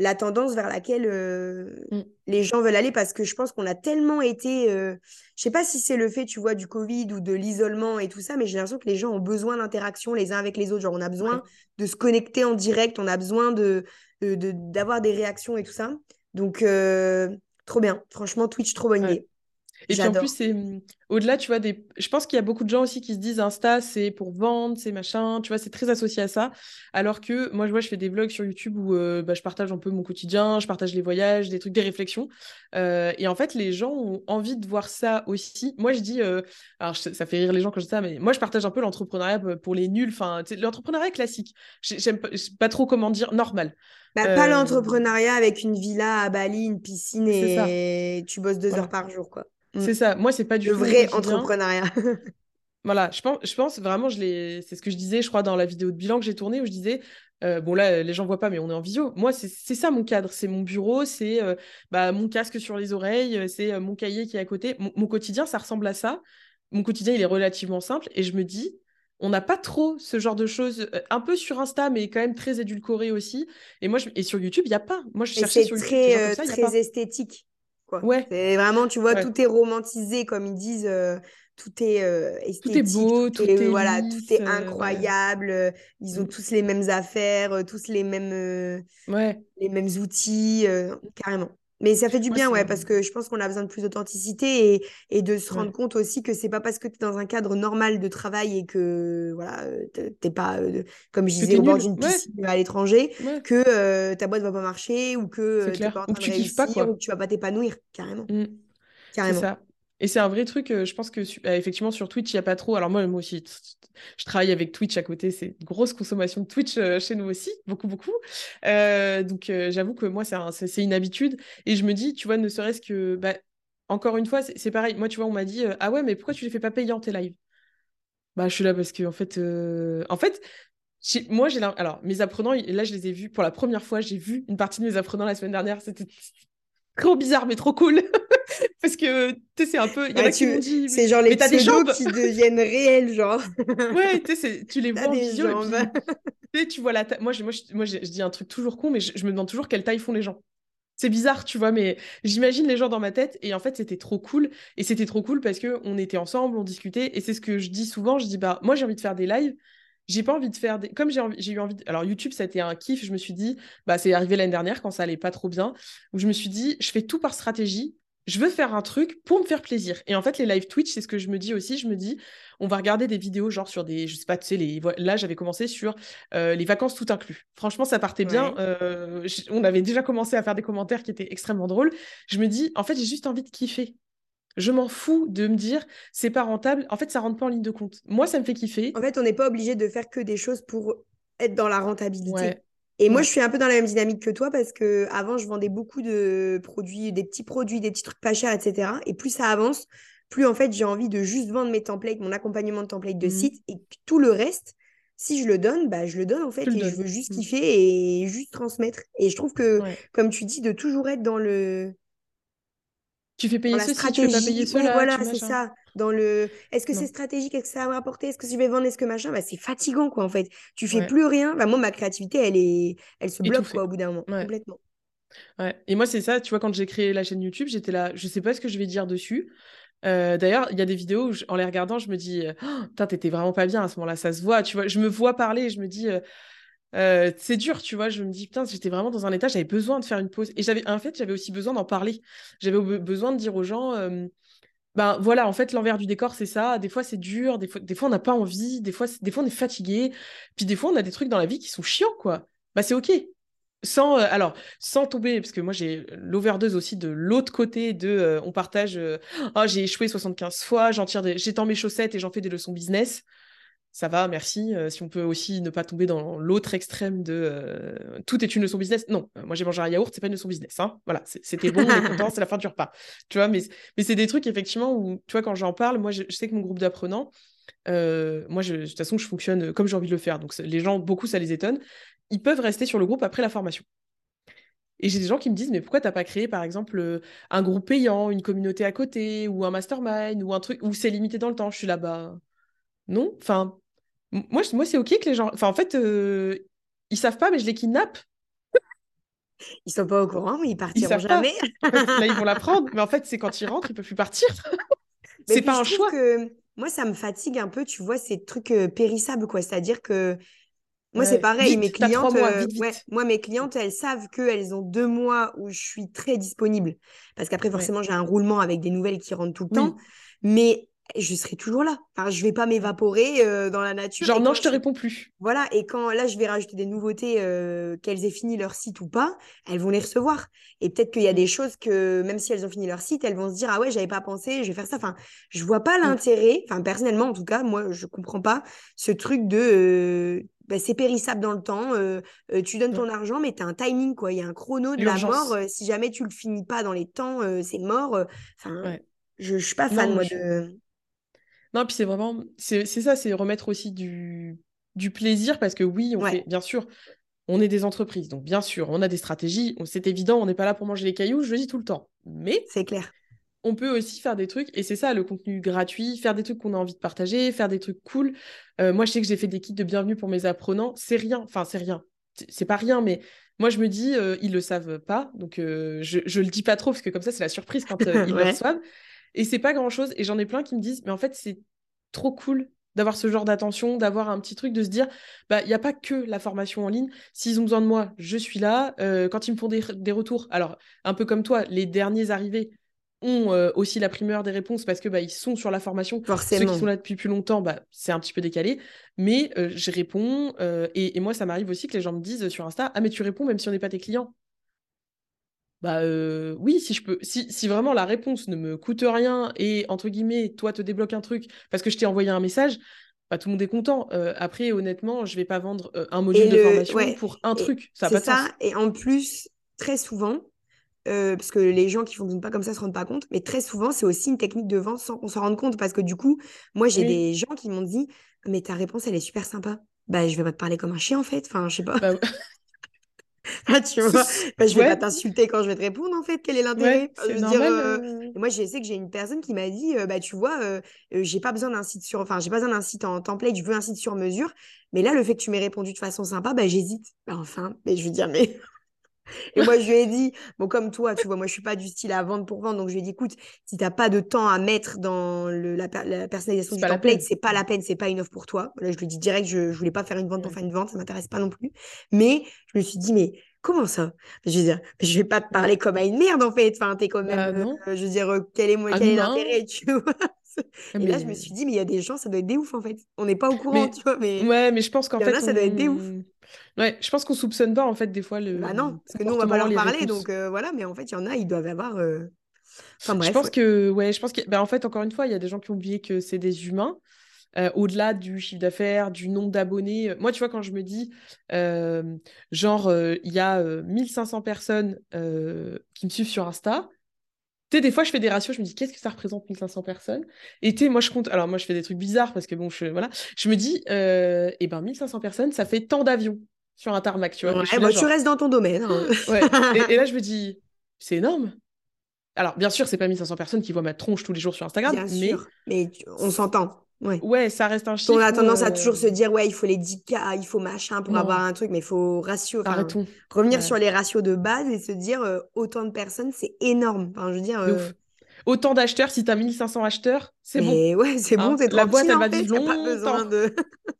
la tendance vers laquelle euh, mm. les gens veulent aller parce que je pense qu'on a tellement été, euh, je sais pas si c'est le fait, tu vois, du Covid ou de l'isolement et tout ça, mais j'ai l'impression que les gens ont besoin d'interaction les uns avec les autres. Genre, on a besoin de se connecter en direct, on a besoin de d'avoir des réactions et tout ça. Donc, euh, trop bien. Franchement, Twitch, trop bonne idée. Et puis en plus, c'est mmh, au-delà, tu vois, des... je pense qu'il y a beaucoup de gens aussi qui se disent Insta, c'est pour vendre, c'est machin, tu vois, c'est très associé à ça. Alors que moi, je vois, je fais des vlogs sur YouTube où euh, bah, je partage un peu mon quotidien, je partage les voyages, des trucs, des réflexions. Euh, et en fait, les gens ont envie de voir ça aussi. Moi, je dis, euh, alors ça fait rire les gens quand je dis ça, mais moi, je partage un peu l'entrepreneuriat pour les nuls, enfin, l'entrepreneuriat classique. J'aime pas, pas trop comment dire, normal. Bah, pas l'entrepreneuriat avec une villa à Bali, une piscine et tu bosses deux heures par jour, quoi. Mm. C'est ça. Moi, c'est pas du le vrai entrepreneuriat. voilà, je pense, je pense vraiment, je c'est ce que je disais, je crois, dans la vidéo de bilan que j'ai tournée, où je disais, euh, bon là, les gens voient pas, mais on est en visio. Moi, c'est ça mon cadre, c'est mon bureau, c'est euh, bah, mon casque sur les oreilles, euh, c'est mon cahier qui est à côté. mon, quotidien, ça ressemble à ça. Mon quotidien, il est relativement simple, et je me dis, on n'a pas trop ce genre de choses, un peu sur Insta, mais quand même très édulcoré aussi. Et moi, je... et sur YouTube, il y a pas. Moi, je cherchais sur très, très esthétique. Ouais. C'est vraiment, tu vois, tout est romantisé, comme ils disent. Euh, tout est euh, esthétique, tout est beau, tout, est, voilà, tout est euh, incroyable. Ils ont mm. tous les mêmes affaires, tous les mêmes, ouais. les mêmes outils, carrément. Mais ça fait du bien, ouais, parce que je pense qu'on a besoin de plus d'authenticité et, et, de se rendre compte aussi que c'est pas parce que tu es dans un cadre normal de travail et que voilà, t'es pas, euh, comme je disais, au bord d'une piscine à l'étranger, que euh, ta boîte va pas marcher ou que tu pas en train de réussir pas, ou que tu vas pas t'épanouir, carrément. Mmh. Carrément. Ça. Et c'est un vrai truc, euh, je pense que euh, effectivement sur Twitch, il n'y a pas trop. Alors moi, moi aussi, je travaille avec Twitch à côté, c'est une grosse consommation de Twitch euh, chez nous aussi, beaucoup, beaucoup. donc j'avoue que moi, c'est une habitude. Et je me dis, tu vois, ne serait-ce que, bah, encore une fois, c'est pareil. Moi, tu vois, on m'a dit, ah ouais, mais pourquoi tu les fais pas en tes lives? Bah, je suis là parce que, en fait, en fait, moi, j'ai alors mes apprenants, là, je les ai vus pour la première fois. J'ai vu une partie de mes apprenants la semaine dernière. C'était trop bizarre, mais trop cool. Parce que, tu sais, c'est un peu. Il y a qui m'ont dit. C'est genre les pseudos qui deviennent réels, genre. ouais, tu sais, tu les vois en visio. Et puis, tu vois la taille. Moi, je, moi, moi je, dis un truc toujours con, mais je, me demande toujours quelle taille font les gens. C'est bizarre, tu vois, mais j'imagine les gens dans ma tête. Et en fait, c'était trop cool. Et c'était trop cool parce qu'on était ensemble, on discutait. Et c'est ce que je dis souvent. Je dis, bah, moi, j'ai envie de faire des lives j'ai pas envie de faire des... comme j'ai j'ai eu envie alors YouTube ça a été un kiff je me suis dit bah c'est arrivé l'année dernière quand ça allait pas trop bien où je me suis dit je fais tout par stratégie je veux faire un truc pour me faire plaisir et en fait les live Twitch c'est ce que je me dis aussi je me dis on va regarder des vidéos genre sur des je sais pas tu sais les là j'avais commencé sur euh, les vacances tout inclus franchement ça partait bien euh, on avait déjà commencé à faire des commentaires qui étaient extrêmement drôles je me dis en fait j'ai juste envie de kiffer je m'en fous de me dire c'est pas rentable. En fait, ça rentre pas en ligne de compte. Moi, ça me fait kiffer. En fait, on n'est pas obligé de faire que des choses pour être dans la rentabilité. Et moi, je suis un peu dans la même dynamique que toi parce que avant, je vendais beaucoup de produits, des petits produits, des petits trucs pas chers, etc. Et plus ça avance, plus en fait, j'ai envie de juste vendre mes templates, mon accompagnement de templates de mmh. site et tout le reste. Si je le donne, bah, je le donne en fait et je veux juste mmh. kiffer et juste transmettre. Et je trouve que, comme tu dis, de toujours être dans le, tu fais payer ceci, tu fais pas payer cela. voilà, c'est ça. Dans le, est-ce que c'est stratégique, est-ce que ça va m'apporter, est-ce que je vais vendre, est-ce que machin, bah, c'est fatigant quoi en fait. Tu fais plus rien. Bah, moi, ma créativité, elle est, elle se bloque quoi au bout d'un moment, complètement. Ouais. Et moi, c'est ça. Tu vois, quand j'ai créé la chaîne YouTube, j'étais là, je sais pas ce que je vais dire dessus. Euh, d'ailleurs, il y a des vidéos où, en les regardant, je me dis, oh, putain, t'étais vraiment pas bien à ce moment-là, ça se voit. Tu vois, je me vois parler et je me dis, euh, euh, c'est dur, tu vois. Je me dis, putain, j'étais vraiment dans un état, j'avais besoin de faire une pause. Et j'avais, en fait, j'avais aussi besoin d'en parler. J'avais besoin de dire aux gens, euh, ben voilà, en fait, l'envers du décor, c'est ça. Des fois, c'est dur. Des fois, des fois on n'a pas envie. Des fois, des fois, on est fatigué. Puis des fois, on a des trucs dans la vie qui sont chiants, quoi. Bah, c'est OK. Sans, euh, alors, sans tomber, parce que moi j'ai l'overdose aussi de l'autre côté de on partage, oh, j'ai échoué 75 fois, j'en tire j'étends mes chaussettes et j'en fais des leçons business ça va, merci. Euh, si on peut aussi ne pas tomber dans l'autre extrême de euh, tout est une leçon business. Non, euh, moi j'ai mangé un yaourt, c'est pas une leçon business. Hein. Voilà, c'était bon, on est content, c'est la fin du repas. Tu vois, mais, mais c'est des trucs effectivement où, tu vois, quand j'en parle, moi je, sais que mon groupe d'apprenants, moi je, de toute façon, je fonctionne comme j'ai envie de le faire. Donc les gens, beaucoup, ça les étonne. Ils peuvent rester sur le groupe après la formation. Et j'ai des gens qui me disent, mais pourquoi t'as pas créé, par exemple, un groupe payant, une communauté à côté, ou un mastermind, ou un truc où c'est limité dans le temps? Je suis là-bas. Non, enfin, moi, moi c'est ok que les gens. Enfin, en fait, euh, ils savent pas, mais je les kidnappe. Ils sont pas au courant, mais ils partiront jamais. Là, ils vont l'apprendre, mais en fait, c'est quand ils rentrent, ils peuvent plus partir. c'est pas un choix. Que... Moi, ça me fatigue un peu, tu vois, ces trucs euh, périssables, quoi. C'est-à-dire que moi, c'est pareil, mes clientes, euh, moi, mes clientes, elles savent qu'elles ont deux mois où je suis très disponible. Parce qu'après, forcément, j'ai un roulement avec des nouvelles qui rentrent tout le temps. Mais je serai toujours là. Enfin, je vais pas m'évaporer euh, dans la nature. Genre, non, je te réponds plus. Voilà, et quand là, je vais rajouter des nouveautés, euh, qu'elles aient fini leur site ou pas, elles vont les recevoir. Et peut-être qu'il y a des choses que, même si elles ont fini leur site, elles vont se dire, ah ouais, j'avais pas pensé, je vais faire ça. Enfin, je vois pas mm. l'intérêt, enfin, personnellement, en tout cas, moi, je comprends pas ce truc de. Euh, bah, c'est périssable dans le temps, tu donnes ton argent, mais tu as un timing, quoi. Il y a un chrono de la mort. si jamais tu le finis pas dans les temps, c'est mort. Enfin, je, je suis pas fan, moi, de non, puis c'est vraiment, c'est ça, c'est remettre aussi du, du plaisir parce que oui, on fait, bien sûr, on est des entreprises, donc bien sûr, on a des stratégies, c'est évident, on n'est pas là pour manger les cailloux, je le dis tout le temps. Mais c'est clair. On peut aussi faire des trucs, et c'est ça le contenu gratuit, faire des trucs qu'on a envie de partager, faire des trucs cool. Euh, moi, je sais que j'ai fait des kits de bienvenue pour mes apprenants, c'est rien, enfin, c'est rien, c'est pas rien, mais moi, je me dis, euh, ils le savent pas, donc euh, je, je le dis pas trop, parce que comme ça, c'est la surprise quand ils le reçoivent. Et c'est pas grand chose. Et j'en ai plein qui me disent, mais en fait, c'est trop cool d'avoir ce genre d'attention, d'avoir un petit truc, de se dire, bah, il n'y a pas que la formation en ligne. S'ils ont besoin de moi, je suis là. Euh, quand ils me font des, retours, alors, un peu comme toi, les derniers arrivés ont euh, aussi la primeur des réponses parce que bah, ils sont sur la formation. Forcément. Ceux qui sont là depuis plus longtemps, bah, c'est un petit peu décalé. Mais euh, je réponds. Et, et, moi, ça m'arrive aussi que les gens me disent sur Insta, ah, mais tu réponds même si on n'est pas tes clients. Bah euh, oui, si je peux, si, si, vraiment la réponse ne me coûte rien et entre guillemets, toi te débloque un truc parce que je t'ai envoyé un message, bah, tout le monde est content. Euh, après, honnêtement, je vais pas vendre euh, un module de formation pour un truc. Ça C'est ça. Et en plus, très souvent, parce que les gens qui fonctionnent pas comme ça se rendent pas compte, mais très souvent, c'est aussi une technique de vente sans qu'on s'en rende compte parce que du coup, moi, j'ai des gens qui m'ont dit mais ta réponse, elle est super sympa. Bah, je vais pas te parler comme un chien, en fait. Enfin, je sais pas. Bah, ah, tu vois, je vais pas t'insulter quand je vais te répondre, en fait. Quel est l'intérêt? Je dire, euh, euh. moi, je sais que j'ai une personne qui m'a dit, euh, bah, tu vois, j'ai pas besoin d'un site sur, enfin, j'ai pas besoin d'un site en template, je veux un site sur mesure. Mais là, le fait que tu m'aies répondu de façon sympa, bah, j'hésite. Bah, enfin, mais je veux dire, mais et moi, je lui ai dit, bon, comme toi, tu vois, moi, je suis pas du style à vendre pour vendre. Donc, je lui ai dit, écoute, si tu n'as pas de temps à mettre dans le, la, personnalisation du template, c'est pas la peine, c'est pas une offre pour toi. Là, je lui ai dit direct, je, ne voulais pas faire une vente pour faire une vente, ça m'intéresse pas non plus. Mais je me suis dit, mais comment ça? Je veux dire, je vais pas te parler comme à une merde, en fait. Enfin, t'es quand même, bah, euh, je veux dire, euh, quel est, moi, ah quel est l'intérêt, tu vois? Et là, je me suis dit, mais il y a des gens, ça doit être des ouf en fait. On n'est pas au courant, tu vois. Mais... Ouais, mais je pense qu'en fait. ça doit être des ouf. Ouais, je pense qu'on soupçonne pas en fait des fois le. Bah non, parce que nous on va pas leur parler, donc euh, voilà. Mais en fait, il y en a, ils doivent avoir. Euh, enfin bref. Je pense que, ouais, je pense que, bah, en fait, encore une fois, il y a des gens qui ont oublié que c'est des humains. Euh, au-delà du chiffre d'affaires, du nombre d'abonnés. Moi, tu vois, quand je me dis, genre, il y a 1500 personnes qui me suivent sur Insta, tu sais, des fois, je fais des ratios, je me dis, qu'est-ce que ça représente 1500 personnes? Et tu sais, moi, je compte. Alors, moi, je fais des trucs bizarres parce que, bon, je, voilà. Je me dis, euh, eh ben, 1500 personnes, ça fait tant d'avions sur un tarmac, tu vois. Ouais, bah, Tu restes dans ton domaine. Hein. ouais. et, là, je me dis, c'est énorme. Alors, bien sûr, c'est pas 1500 personnes qui voient ma tronche tous les jours sur Instagram, bien mais. Sûr. Mais on s'entend. Ouais. ouais, ça reste un chiffre. On a tendance à toujours se euh, dire, ouais, il faut les 10K, il faut machin pour avoir un truc, mais il faut ratio. Arrêtons. Revenir sur les ratios de base et se dire, euh, autant de personnes, c'est énorme. Enfin, je veux dire. Autant d'acheteurs, si tu as 1500 acheteurs, c'est bon. Ouais, c'est bon, c'est hein, La boîte, elle va vivre longtemps. De.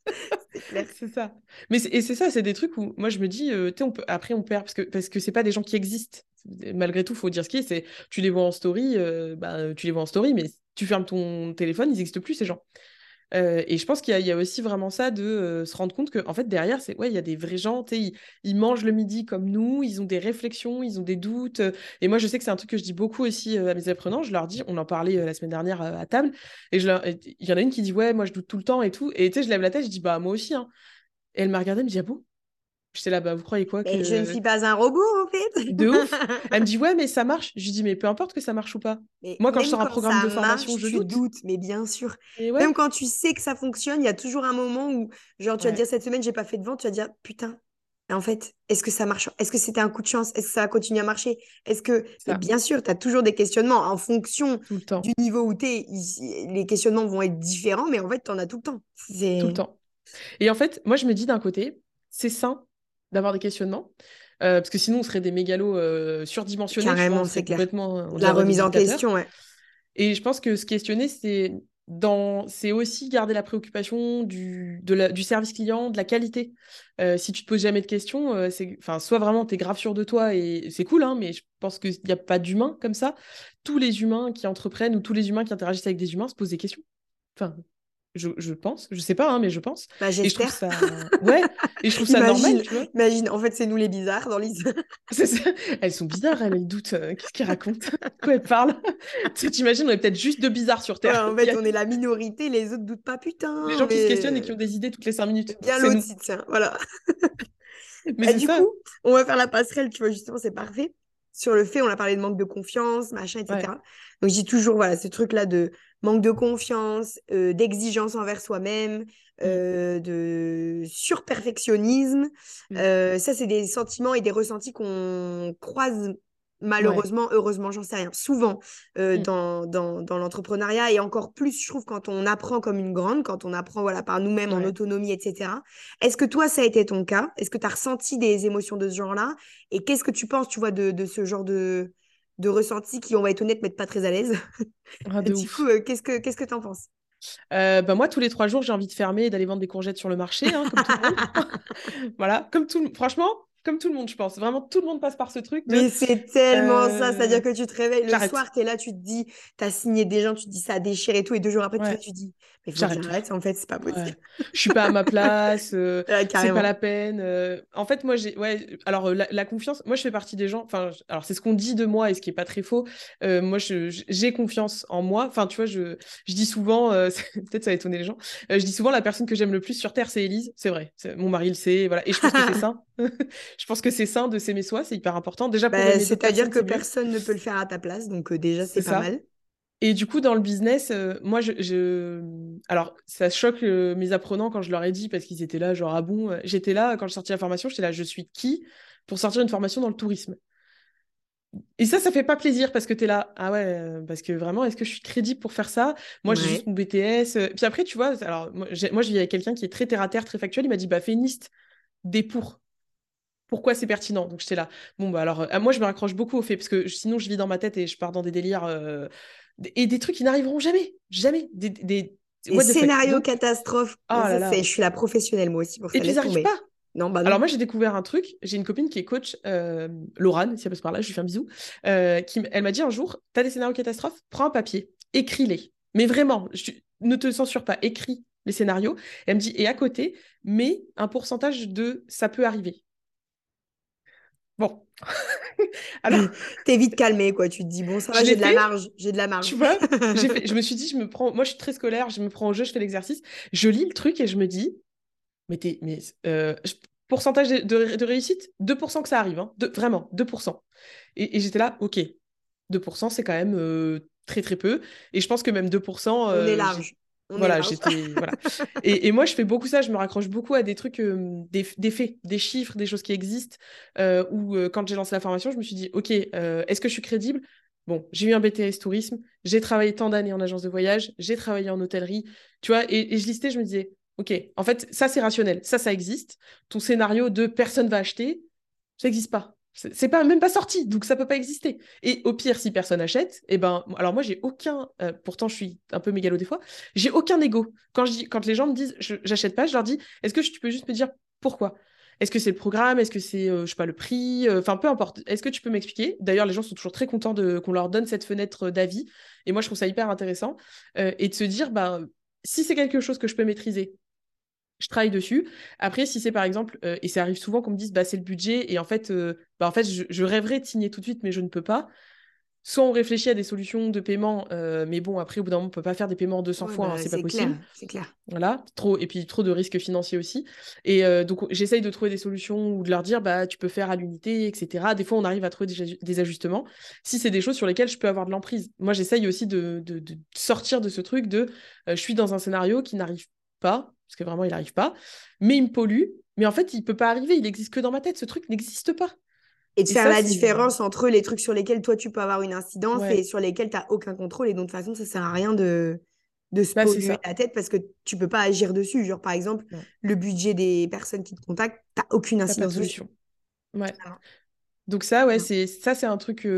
c'est ça. Mais et c'est ça, c'est des trucs où moi je me dis, euh, on peut, après on perd parce que parce que c'est pas des gens qui existent. Malgré tout, faut dire ce qui est, c'est tu les vois en story, euh, bah, tu les vois en story, mais tu fermes ton téléphone, ils n'existent plus ces gens. Euh, et je pense qu'il y, a aussi vraiment ça de euh, se rendre compte qu'en en fait, derrière, c'est ouais, il y a des vrais gens, ils, ils, mangent le midi comme nous, ils ont des réflexions, ils ont des doutes. et moi, je sais que c'est un truc que je dis beaucoup aussi euh, à mes apprenants. Je leur dis, on en parlait la semaine dernière à table, et il y en a une qui dit, ouais, moi, je doute tout le temps et tout. Et tu sais, je lève la tête, je dis, bah, moi aussi. Hein. Et elle m'a regardé, elle me dit, ah bon? J'étais là, bah, vous croyez quoi que... Je ne suis pas un robot, en fait. De ouf. Elle me dit, ouais, mais ça marche. Je lui dis, mais peu importe que ça marche ou pas. Moi, quand je sors un programme de formation, je doute. doute. mais bien sûr. Même quand tu sais que ça fonctionne, il y a toujours un moment où, genre, tu vas dire, cette semaine, j'ai pas fait de vente, tu vas dire, putain, en fait, est-ce que ça marche? Est-ce que c'était un coup de chance? Est-ce que ça va continuer à marcher? Est-ce que. Bien sûr, tu as toujours des questionnements en fonction du niveau où tu es. Les questionnements vont être différents, mais en fait, tu en as tout le temps. Tout le temps. Et en fait, moi, je me dis d'un côté, c'est sain d'avoir des questionnements. Euh, parce que sinon, on serait des mégalos euh, surdimensionnés. Carrément, c'est complètement euh, La remise en question, ouais. Et je pense que se questionner, c'est dans... c'est aussi garder la préoccupation du, de la... du service client, de la qualité. si tu te poses jamais de questions, c'est enfin, soit vraiment tu es grave sûr de toi et c'est cool, hein, mais je pense qu'il n'y a pas d'humain comme ça. Tous les humains qui entreprennent ou tous les humains qui interagissent avec des humains se posent des questions. Enfin, je, je, pense, je sais pas, hein, mais je pense. Bah, et je trouve ça, ouais, et je trouve ça normal. Tu vois imagine, en fait, c'est nous les bizarres dans Lise. elles sont bizarres, elles, doutent. Euh, qu'est-ce qu'elles racontent Quoi elles parlent Tu t'imagines, on est peut-être juste de bizarres sur Terre. en fait, on est la minorité, les autres doutent pas, putain. Les gens qui se questionnent et qui ont des idées toutes les cinq minutes. Bien l'autre, tiens, voilà. mais du coup, on va faire la passerelle, tu vois, justement, c'est parfait. Sur le fait, on a parlé de manque de confiance, machin, etc. Donc, je dis toujours, voilà, ce truc-là de manque de confiance, euh, d'exigence envers soi-même, mmh. euh, de surperfectionnisme. Mmh. Euh, ça, c'est des sentiments et des ressentis qu'on croise malheureusement, heureusement, j'en sais rien, souvent dans, dans, dans l'entrepreneuriat et encore plus, je trouve, quand on apprend comme une grande, quand on apprend voilà, par nous-mêmes en autonomie, etc. Est-ce que toi, ça a été ton cas? Est-ce que tu as ressenti des émotions de ce genre-là? Et qu'est-ce que tu penses, tu vois, de, de ce genre de, de ressentis qui, on va être honnête, mettent pas très à l'aise. Ah, du coup, euh, qu'est-ce que qu'est-ce que tu en penses? Euh, bah moi, tous les trois jours, j'ai envie de fermer et d'aller vendre des courgettes sur le marché, hein, comme tout le monde. voilà, comme tout le Franchement, comme tout le monde, je pense. Vraiment, tout le monde passe par ce truc. Mais c'est tellement ça. C'est-à-dire euh, que tu te réveilles le soir, tu es là, tu te dis, tu as signé des gens, tu te dis ça a déchiré et tout. Et deux jours après, tu te dis, mais j'arrête, en fait, c'est pas possible. Je suis pas à ma place, euh, c'est pas la peine. Euh. En fait, moi, j'ai. Ouais, alors, la, confiance, moi, je fais partie des gens. Enfin, alors, c'est ce qu'on dit de moi et ce qui est pas très faux. moi, j'ai confiance en moi. Enfin, tu vois, je, je dis souvent, peut-être ça va étonner les gens, je dis souvent, la personne que j'aime le plus sur Terre, c'est Elise. C'est vrai. Mon mari le sait. Voilà. Et je pense que c'est ça. je pense que c'est sain de s'aimer soi, c'est hyper important. Déjà, bah, c'est-à-dire que personne ne peut le faire à ta place, donc euh, déjà, c'est pas mal. Et du coup, dans le business, euh, moi, je, Alors, ça choque euh, mes apprenants quand je leur ai dit, parce qu'ils étaient là, genre, ah bon, euh, j'étais là, quand je sortis la formation, j'étais là, je suis qui pour sortir une formation dans le tourisme? Et ça, ça fait pas plaisir parce que tu es là, ah ouais, parce que vraiment, est-ce que je suis crédible pour faire ça? Moi, j'ai juste mon BTS. Puis après, tu vois, alors, moi, moi je vis avec quelqu'un qui est très terre-à-terre, très factuel, il m'a dit, bah, fais une liste des pour pourquoi c'est pertinent. Donc j'étais là. Bon, bah alors, moi, je me raccroche beaucoup au fait, parce que sinon, je vis dans ma tête et je pars dans des délires et des trucs qui n'arriveront jamais, jamais. Des, des, scénarios catastrophes. Oh je suis la professionnelle moi aussi pour ça. Et puis ils n'arrivent pas. Non, bah Alors moi j'ai découvert un truc, j'ai une copine qui est coach, euh, Laurane, si elle passe par là, je lui fais un bisou, euh, qui, elle m'a dit un jour, tu as des scénarios catastrophes, prends un papier, écris-les. Mais vraiment, ne te censure pas, écris les scénarios. elle me dit, et à côté, mets un pourcentage de ça peut arriver. Bon. Alors, t'es vite calmé, quoi. Tu te dis, bon, ça va, j'ai de la marge. J'ai de la marge. Tu vois, je me suis dit, je me prends. Moi, je suis très scolaire, je me prends au jeu, je fais l'exercice. Je lis le truc et je me dis, mais t'es. Mais, euh, pourcentage de, réussite 2% que ça arrive. Hein. vraiment, 2%. Et, j'étais là, ok. 2%, c'est quand même euh, très, très peu. Et je pense que même 2%. On est euh, voilà, j'étais. voilà. Et, moi, je fais beaucoup ça, je me raccroche beaucoup à des trucs, euh, des, faits, des chiffres, des choses qui existent. Euh, ou euh, quand j'ai lancé la formation, je me suis dit, OK, est-ce que je suis crédible? Bon, j'ai eu un BTS tourisme, j'ai travaillé tant d'années en agence de voyage, j'ai travaillé en hôtellerie, tu vois, et, et, je listais, je me disais, OK, en fait, ça, c'est rationnel, ça, ça existe. Ton scénario de personne va acheter, ça n'existe pas. C'est pas même pas sorti, donc ça peut pas exister. Et au pire, si personne achète, et eh ben, alors moi j'ai aucun, euh, pourtant je suis un peu mégalo des fois, j'ai aucun ego. Quand je dis, quand les gens me disent, j'achète pas, je leur dis, est-ce que tu peux juste me dire pourquoi? Est-ce que c'est le programme? Est-ce que c'est, euh, je sais pas, le prix? Euh, Enfin, peu importe. Est-ce que tu peux m'expliquer? D'ailleurs, les gens sont toujours très contents de qu'on leur donne cette fenêtre d'avis, et moi je trouve ça hyper intéressant, et de se dire, bah, si c'est quelque chose que je peux maîtriser, je travaille dessus. Après, si c'est par exemple, euh, et ça arrive souvent qu'on me dise, bah, c'est le budget, et en fait, euh, bah, en fait je, rêverais de signer tout de suite, mais je ne peux pas. Soit on réfléchit à des solutions de paiement, euh, mais bon, après, au bout d'un moment, on ne peut pas faire des paiements 200 fois, hein, bah, c'est pas possible. C'est clair. Voilà, trop, et puis trop de risques financiers aussi. Et donc, j'essaye de trouver des solutions ou de leur dire, bah, tu peux faire à l'unité, etc. Des fois, on arrive à trouver des, ajustements. Si c'est des choses sur lesquelles je peux avoir de l'emprise. Moi, j'essaye aussi de, de, sortir de ce truc de, je suis dans un scénario qui n'arrive pas, parce que vraiment, il n'arrive pas, mais il me pollue. Mais en fait, il peut pas arriver, il existe que dans ma tête. Ce truc n'existe pas. Et de faire la différence entre les trucs sur lesquels toi, tu peux avoir une incidence et sur lesquels tu n'as aucun contrôle. Et donc, de toute façon, ça sert à rien de, de se bah, polluer la tête parce que tu peux pas agir dessus. Genre, par exemple, le budget des personnes qui te contactent, tu n'as aucune incidence dessus. Ouais. Donc ça, ouais, c'est ça, c'est un truc.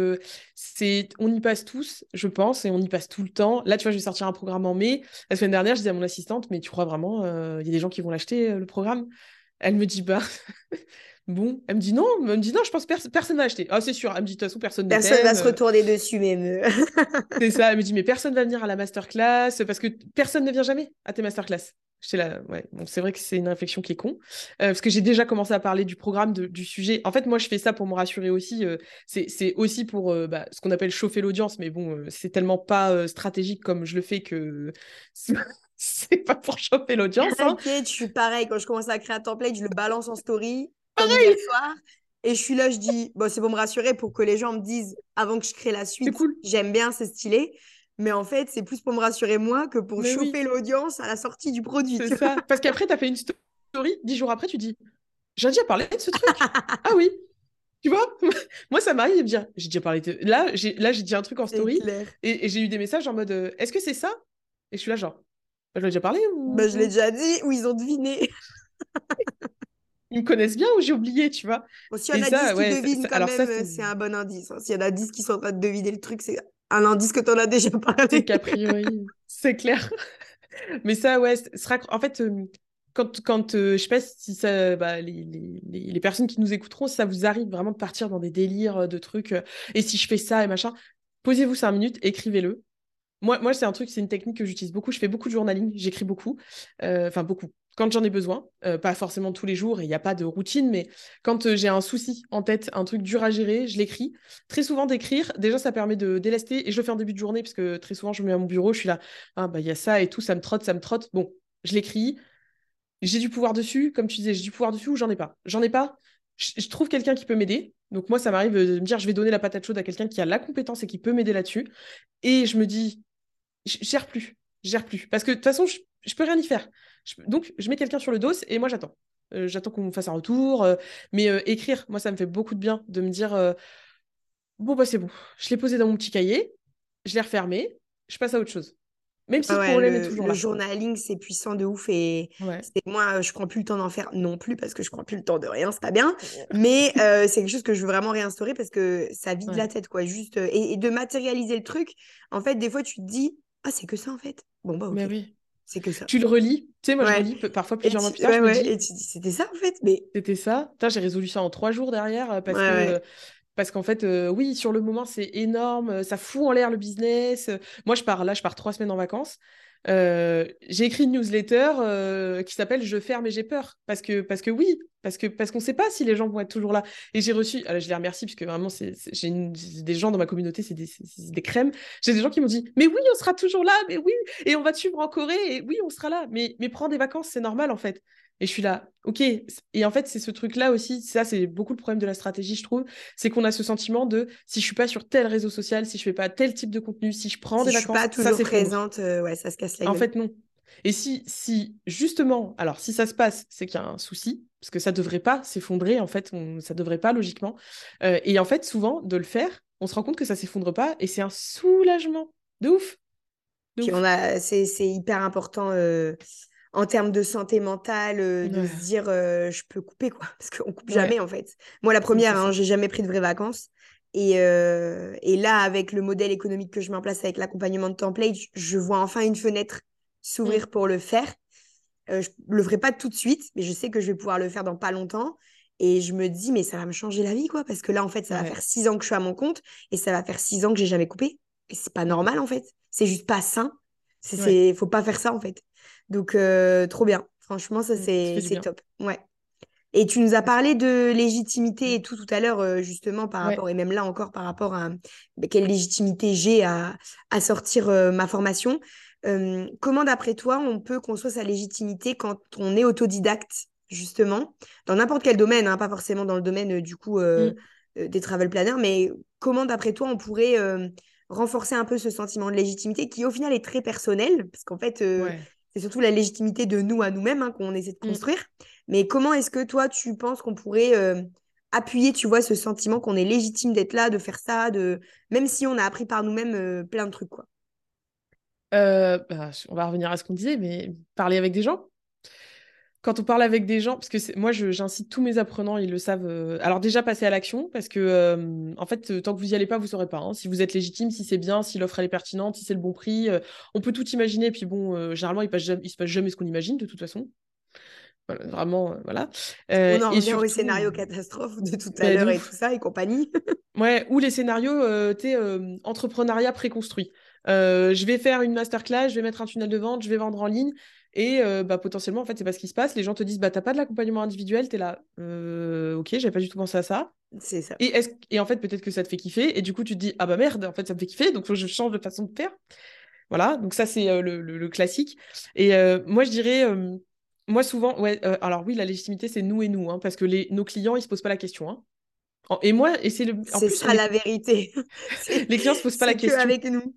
c'est, on y passe tous, je pense, et on y passe tout le temps. Là, tu vois, je vais sortir un programme en mai. La semaine dernière, je disais à mon assistante, mais tu crois vraiment, il y a des gens qui vont l'acheter le programme? Elle me dit bah. bon, elle me dit non, elle me dit non, je pense que personne va acheter. Ah, c'est sûr. Elle me dit de toute façon, personne. Personne va se retourner dessus, même. c'est ça. Elle me dit mais personne va venir à la masterclass parce que personne ne vient jamais à tes masterclass. Là, ouais. Bon, c'est vrai que c'est une réflexion qui est con, euh, parce que j'ai déjà commencé à parler du programme, du sujet. En fait, moi, je fais ça pour me rassurer aussi. Euh, c'est aussi pour euh, bah, ce qu'on appelle chauffer l'audience, mais bon, c'est tellement pas stratégique comme je le fais que c'est pas pour chauffer l'audience. Hein. je suis pareil. Quand je commence à créer un template, je le balance en story, comme hier soir. Et je suis là, je dis, bon, c'est pour me rassurer, pour que les gens me disent, avant que je crée la suite, cool. j'aime bien, c'est stylé. Mais en fait, c'est plus pour me rassurer moi que pour chauffer l'audience à la sortie du produit. C'est ça. Parce qu'après, tu as fait une story, dix jours après, tu dis J'ai déjà parlé de ce truc. ah oui. Tu vois? Moi, ça m'arrive de me dire J'ai déjà parlé de. Là, j'ai là, dit un truc en story et, j'ai eu des messages en mode euh, Est-ce que c'est ça? Et je suis là, genre bah, Je l'ai déjà parlé ou... bah, Je l'ai déjà dit ou ils ont deviné. ils me connaissent bien ou j'ai oublié, tu vois? S'il y en a 10 qui devinent, quand même, c'est un bon indice. Hein. S'il y en a 10 qui sont en train de deviner le truc, c'est un indice que tu en as déjà parlé. C'est priori, c'est clair. Mais ça, ouais, sera... en fait, euh, quand, quand euh, je sais pas si ça, bah, les, les, les, personnes qui nous écouteront, si ça vous arrive vraiment de partir dans des délires euh, de trucs, et si je fais ça et machin, posez-vous cinq minutes, écrivez-le. Moi, moi c'est un truc, c'est une technique que j'utilise beaucoup. Je fais beaucoup de journaling, j'écris beaucoup, enfin beaucoup quand j'en ai besoin, euh, pas forcément tous les jours, et il n'y a pas de routine, mais quand euh, j'ai un souci en tête, un truc dur à gérer, je l'écris. Très souvent d'écrire, déjà ça permet de délester, et je le fais en début de journée, parce que très souvent je me mets à mon bureau, je suis là, ah bah il y a ça et tout, ça me trotte, ça me trotte. Bon, je l'écris, j'ai du pouvoir dessus, comme tu disais, j'ai du pouvoir dessus ou j'en ai pas. J'en ai pas, je, trouve quelqu'un qui peut m'aider. Donc moi, ça m'arrive de me dire, je vais donner la patate chaude à quelqu'un qui a la compétence et qui peut m'aider là-dessus. Et je me dis, je gère plus, je gère plus. Parce que de toute façon, je, je peux rien y faire. Donc, je mets quelqu'un sur le dos et moi, j'attends. Euh, j'attends qu'on me fasse un retour. Euh, mais euh, écrire, moi, ça me fait beaucoup de bien de me dire bon, bah, c'est bon. Je l'ai posé dans mon petit cahier, je l'ai refermé, je passe à autre chose. Même si le problème est toujours le là. Journaling, c'est puissant de ouf. Et moi, je prends plus le temps d'en faire non plus parce que je prends plus le temps de rien, c'est pas bien. Mais c'est quelque chose que je veux vraiment réinstaurer parce que ça vide la tête, quoi. Juste, et, de matérialiser le truc, en fait, des fois, tu te dis, ah, c'est que ça, en fait. Bon, bah, ok. Mais oui. C'est que ça. Tu le relis. Tu sais, moi, je relis parfois plusieurs mois plus tard. Et tu dis, c'était ça, en fait. Mais... C'était ça. J'ai résolu ça en trois jours derrière parce que parce qu'en fait, euh, oui, sur le moment, c'est énorme, ça fout en l'air le business. Moi, je pars là, je pars trois semaines en vacances. Euh, j'ai écrit une newsletter euh, qui s'appelle Je ferme et j'ai peur. Parce que, parce que oui, parce que parce qu'on ne sait pas si les gens vont être toujours là. Et j'ai reçu, alors je les remercie parce que vraiment, c'est, j'ai des gens dans ma communauté, c'est des, des, crèmes. J'ai des gens qui m'ont dit Mais oui, on sera toujours là, mais oui, et on va te suivre en Corée, et oui, on sera là. Mais, mais prends des vacances, c'est normal en fait. Et je suis là, ok. Et en fait, c'est ce truc-là aussi, ça, c'est beaucoup le problème de la stratégie, je trouve. C'est qu'on a ce sentiment de si je suis pas sur tel réseau social, si je fais pas tel type de contenu, si je prends des vacances, suis pas toujours ça, présente, euh, ouais, ça se casse la gueule. En fait, non. Et si, si justement, alors si ça se passe, c'est qu'il y a un souci, parce que ça devrait pas s'effondrer, en fait, on, ça devrait pas logiquement. Euh, et en fait, souvent, de le faire, on se rend compte que ça s'effondre pas, et c'est un soulagement de ouf. Puis on a, c'est, hyper important. Euh, en termes de santé mentale, euh, de se dire euh, je peux couper quoi, parce qu'on coupe jamais en fait. Moi la première, hein, j'ai jamais pris de vraies vacances. Et, euh, et, là, avec le modèle économique que je mets en place avec l'accompagnement de template, je vois enfin une fenêtre s'ouvrir mmh. pour le faire. je le ferai pas tout de suite, mais je sais que je vais pouvoir le faire dans pas longtemps. Et je me dis, mais ça va me changer la vie, quoi, parce que là, en fait, ça va faire six ans que je suis à mon compte et ça va faire six ans que j'ai jamais coupé. Et c'est pas normal, en fait. C'est juste pas sain. C'est, faut pas faire ça, en fait. Donc, euh, trop bien. Franchement, ça, mmh, c'est top. Ouais. Et tu nous as parlé de légitimité et tout tout à l'heure, euh, justement, par rapport, et même là encore, par rapport à bah, quelle légitimité j'ai à, à, sortir euh, ma formation. comment, d'après toi, on peut construire sa légitimité quand on est autodidacte, justement, dans n'importe quel domaine, hein, pas forcément dans le domaine, du coup, mmh. des travel planners, mais comment, d'après toi, on pourrait renforcer un peu ce sentiment de légitimité qui, au final, est très personnel, parce qu'en fait, c'est surtout la légitimité de nous à nous-mêmes hein, qu'on essaie de mmh. construire. Mais comment est-ce que toi, tu penses qu'on pourrait euh, appuyer, tu vois, ce sentiment qu'on est légitime d'être là, de faire ça, de même si on a appris par nous-mêmes euh, plein de trucs, quoi? Euh, bah, on va revenir à ce qu'on disait, mais parler avec des gens quand on parle avec des gens, parce que moi, j'incite tous mes apprenants, ils le savent. Euh, alors déjà, passer à l'action, parce que euh, en fait, tant que vous n'y allez pas, vous ne saurez pas. Hein. Si vous êtes légitime, si c'est bien, si l'offre elle est pertinente, si c'est le bon prix, euh, on peut tout imaginer. Puis bon, généralement, il ne se passe jamais ce qu'on imagine de toute façon. vraiment, voilà. on en revient aux scénarios catastrophes de tout à l'heure et tout ça et compagnie. ouais, ou les scénarios, tu entrepreneuriat préconstruit. je vais faire une masterclass, je vais mettre un tunnel de vente, je vais vendre en ligne. Et euh, bah, potentiellement, en fait, c'est pas ce qui se passe. Les gens te disent, bah, t'as pas de l'accompagnement individuel, t'es là, euh, ok, j'avais pas du tout pensé à ça. C'est ça. Et, et en fait, peut-être que ça te fait kiffer. Et du coup, tu te dis, ah bah merde, en fait, ça me fait kiffer, donc faut que je change de façon de faire. Voilà, donc ça, c'est euh, le, classique. Et moi, je dirais, moi, souvent, ouais, alors oui, la légitimité, c'est nous et nous, hein, parce que les, nos clients, ils se posent pas la question. Hein. Et moi, et c'est le. C'est ça la vérité. les clients se posent pas la question. avec nous.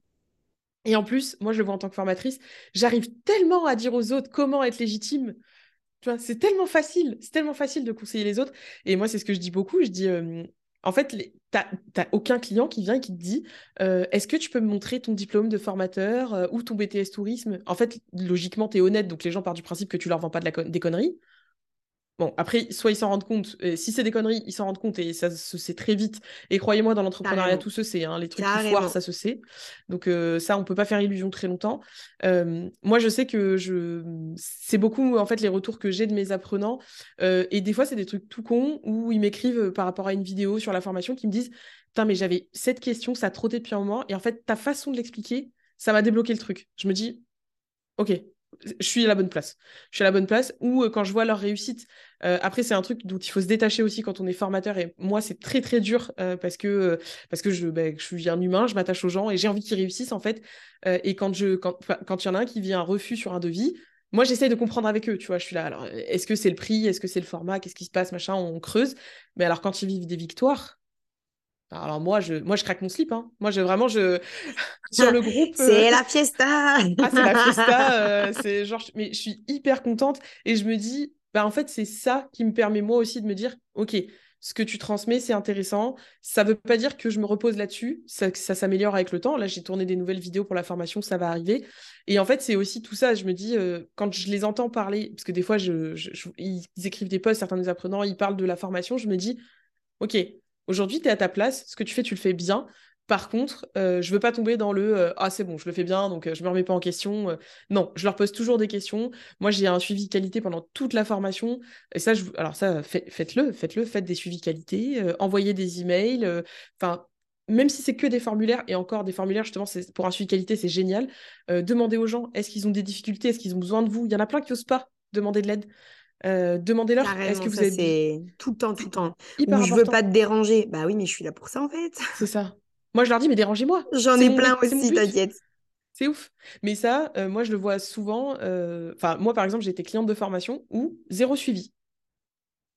Et en plus, moi, je le vois en tant que formatrice, j'arrive tellement à dire aux autres comment être légitime. Tu vois, c'est tellement facile, c'est tellement facile de conseiller les autres. Et moi, c'est ce que je dis beaucoup. Je dis, en fait, tu n'as aucun client qui vient et qui te dit, est-ce que tu peux me montrer ton diplôme de formateur ou ton BTS tourisme? En fait, logiquement, tu es honnête, donc les gens partent du principe que tu leur vends pas de la des conneries. Bon, après, soit ils s'en rendent compte, si c'est des conneries, ils s'en rendent compte et ça se sait très vite. Et croyez-moi, dans l'entrepreneuriat, tout se sait. Hein, les trucs qui foirent, ça se sait. Donc, euh, ça, on peut pas faire illusion très longtemps. Euh, moi, je sais que je... c'est beaucoup, en fait, les retours que j'ai de mes apprenants. Euh, et des fois, c'est des trucs tout cons où ils m'écrivent par rapport à une vidéo sur la formation qui me disent Putain, mais j'avais cette question, ça a trotté depuis un moment. Et en fait, ta façon de l'expliquer, ça m'a débloqué le truc. Je me dis Ok, je suis à la bonne place. Je suis à la bonne place. Ou euh, quand je vois leur réussite, euh, après c'est un truc dont il faut se détacher aussi quand on est formateur. Et moi c'est très très dur euh, parce que parce que je, ben, je suis un humain, je m'attache aux gens et j'ai envie qu'ils réussissent en fait. et quand je quand quand il y en a un qui vit un refus sur un devis, moi j'essaie de comprendre avec eux. Tu vois, je suis là. Alors est-ce que c'est le prix, est-ce que c'est le format, qu'est-ce qui se passe, machin, on creuse. Mais alors quand ils vivent des victoires, Alors moi, je, moi, je craque mon slip. Hein. Moi, je, vraiment, je... sur le groupe... c'est la fiesta Ah, c'est la fiesta C'est genre... Mais je suis hyper contente et je me dis, bah, en fait, c'est ça qui me permet moi aussi de me dire, OK, ce que tu transmets, c'est intéressant. Ça ne veut pas dire que je me repose là-dessus, ça, s'améliore avec le temps. Là, j'ai tourné des nouvelles vidéos pour la formation, ça va arriver. Et en fait, c'est aussi tout ça. Je me dis, euh, quand je les entends parler, parce que des fois, ils écrivent des posts, certains des apprenants, ils parlent de la formation, je me dis, OK, aujourd'hui, tu es à ta place, ce que tu fais, tu le fais bien. Par contre, euh, je veux pas tomber dans le euh, ah c'est bon, je le fais bien, donc euh, je me remets pas en question. non, je leur pose toujours des questions. Moi, j'ai un suivi qualité pendant toute la formation. Et ça, je... alors ça, faites-le, faites-le, faites des suivis qualité, envoyez des emails. Enfin, même si c'est que des formulaires et encore des formulaires justement, c'est pour un suivi qualité, c'est génial. demandez aux gens, est-ce qu'ils ont des difficultés, est-ce qu'ils ont besoin de vous? Il y en a plein qui n'osent pas demander de l'aide. demandez-leur est-ce que vous avez c'est tout le temps tout le temps Ou je veux pas te déranger bah oui mais je suis là pour ça en fait c'est ça moi, je leur dis, mais dérangez-moi. J'en ai plein aussi, t'inquiète. C'est ouf. Mais ça, euh, moi, je le vois souvent. Euh, enfin, moi, par exemple, j'ai été cliente de formation ou zéro suivi.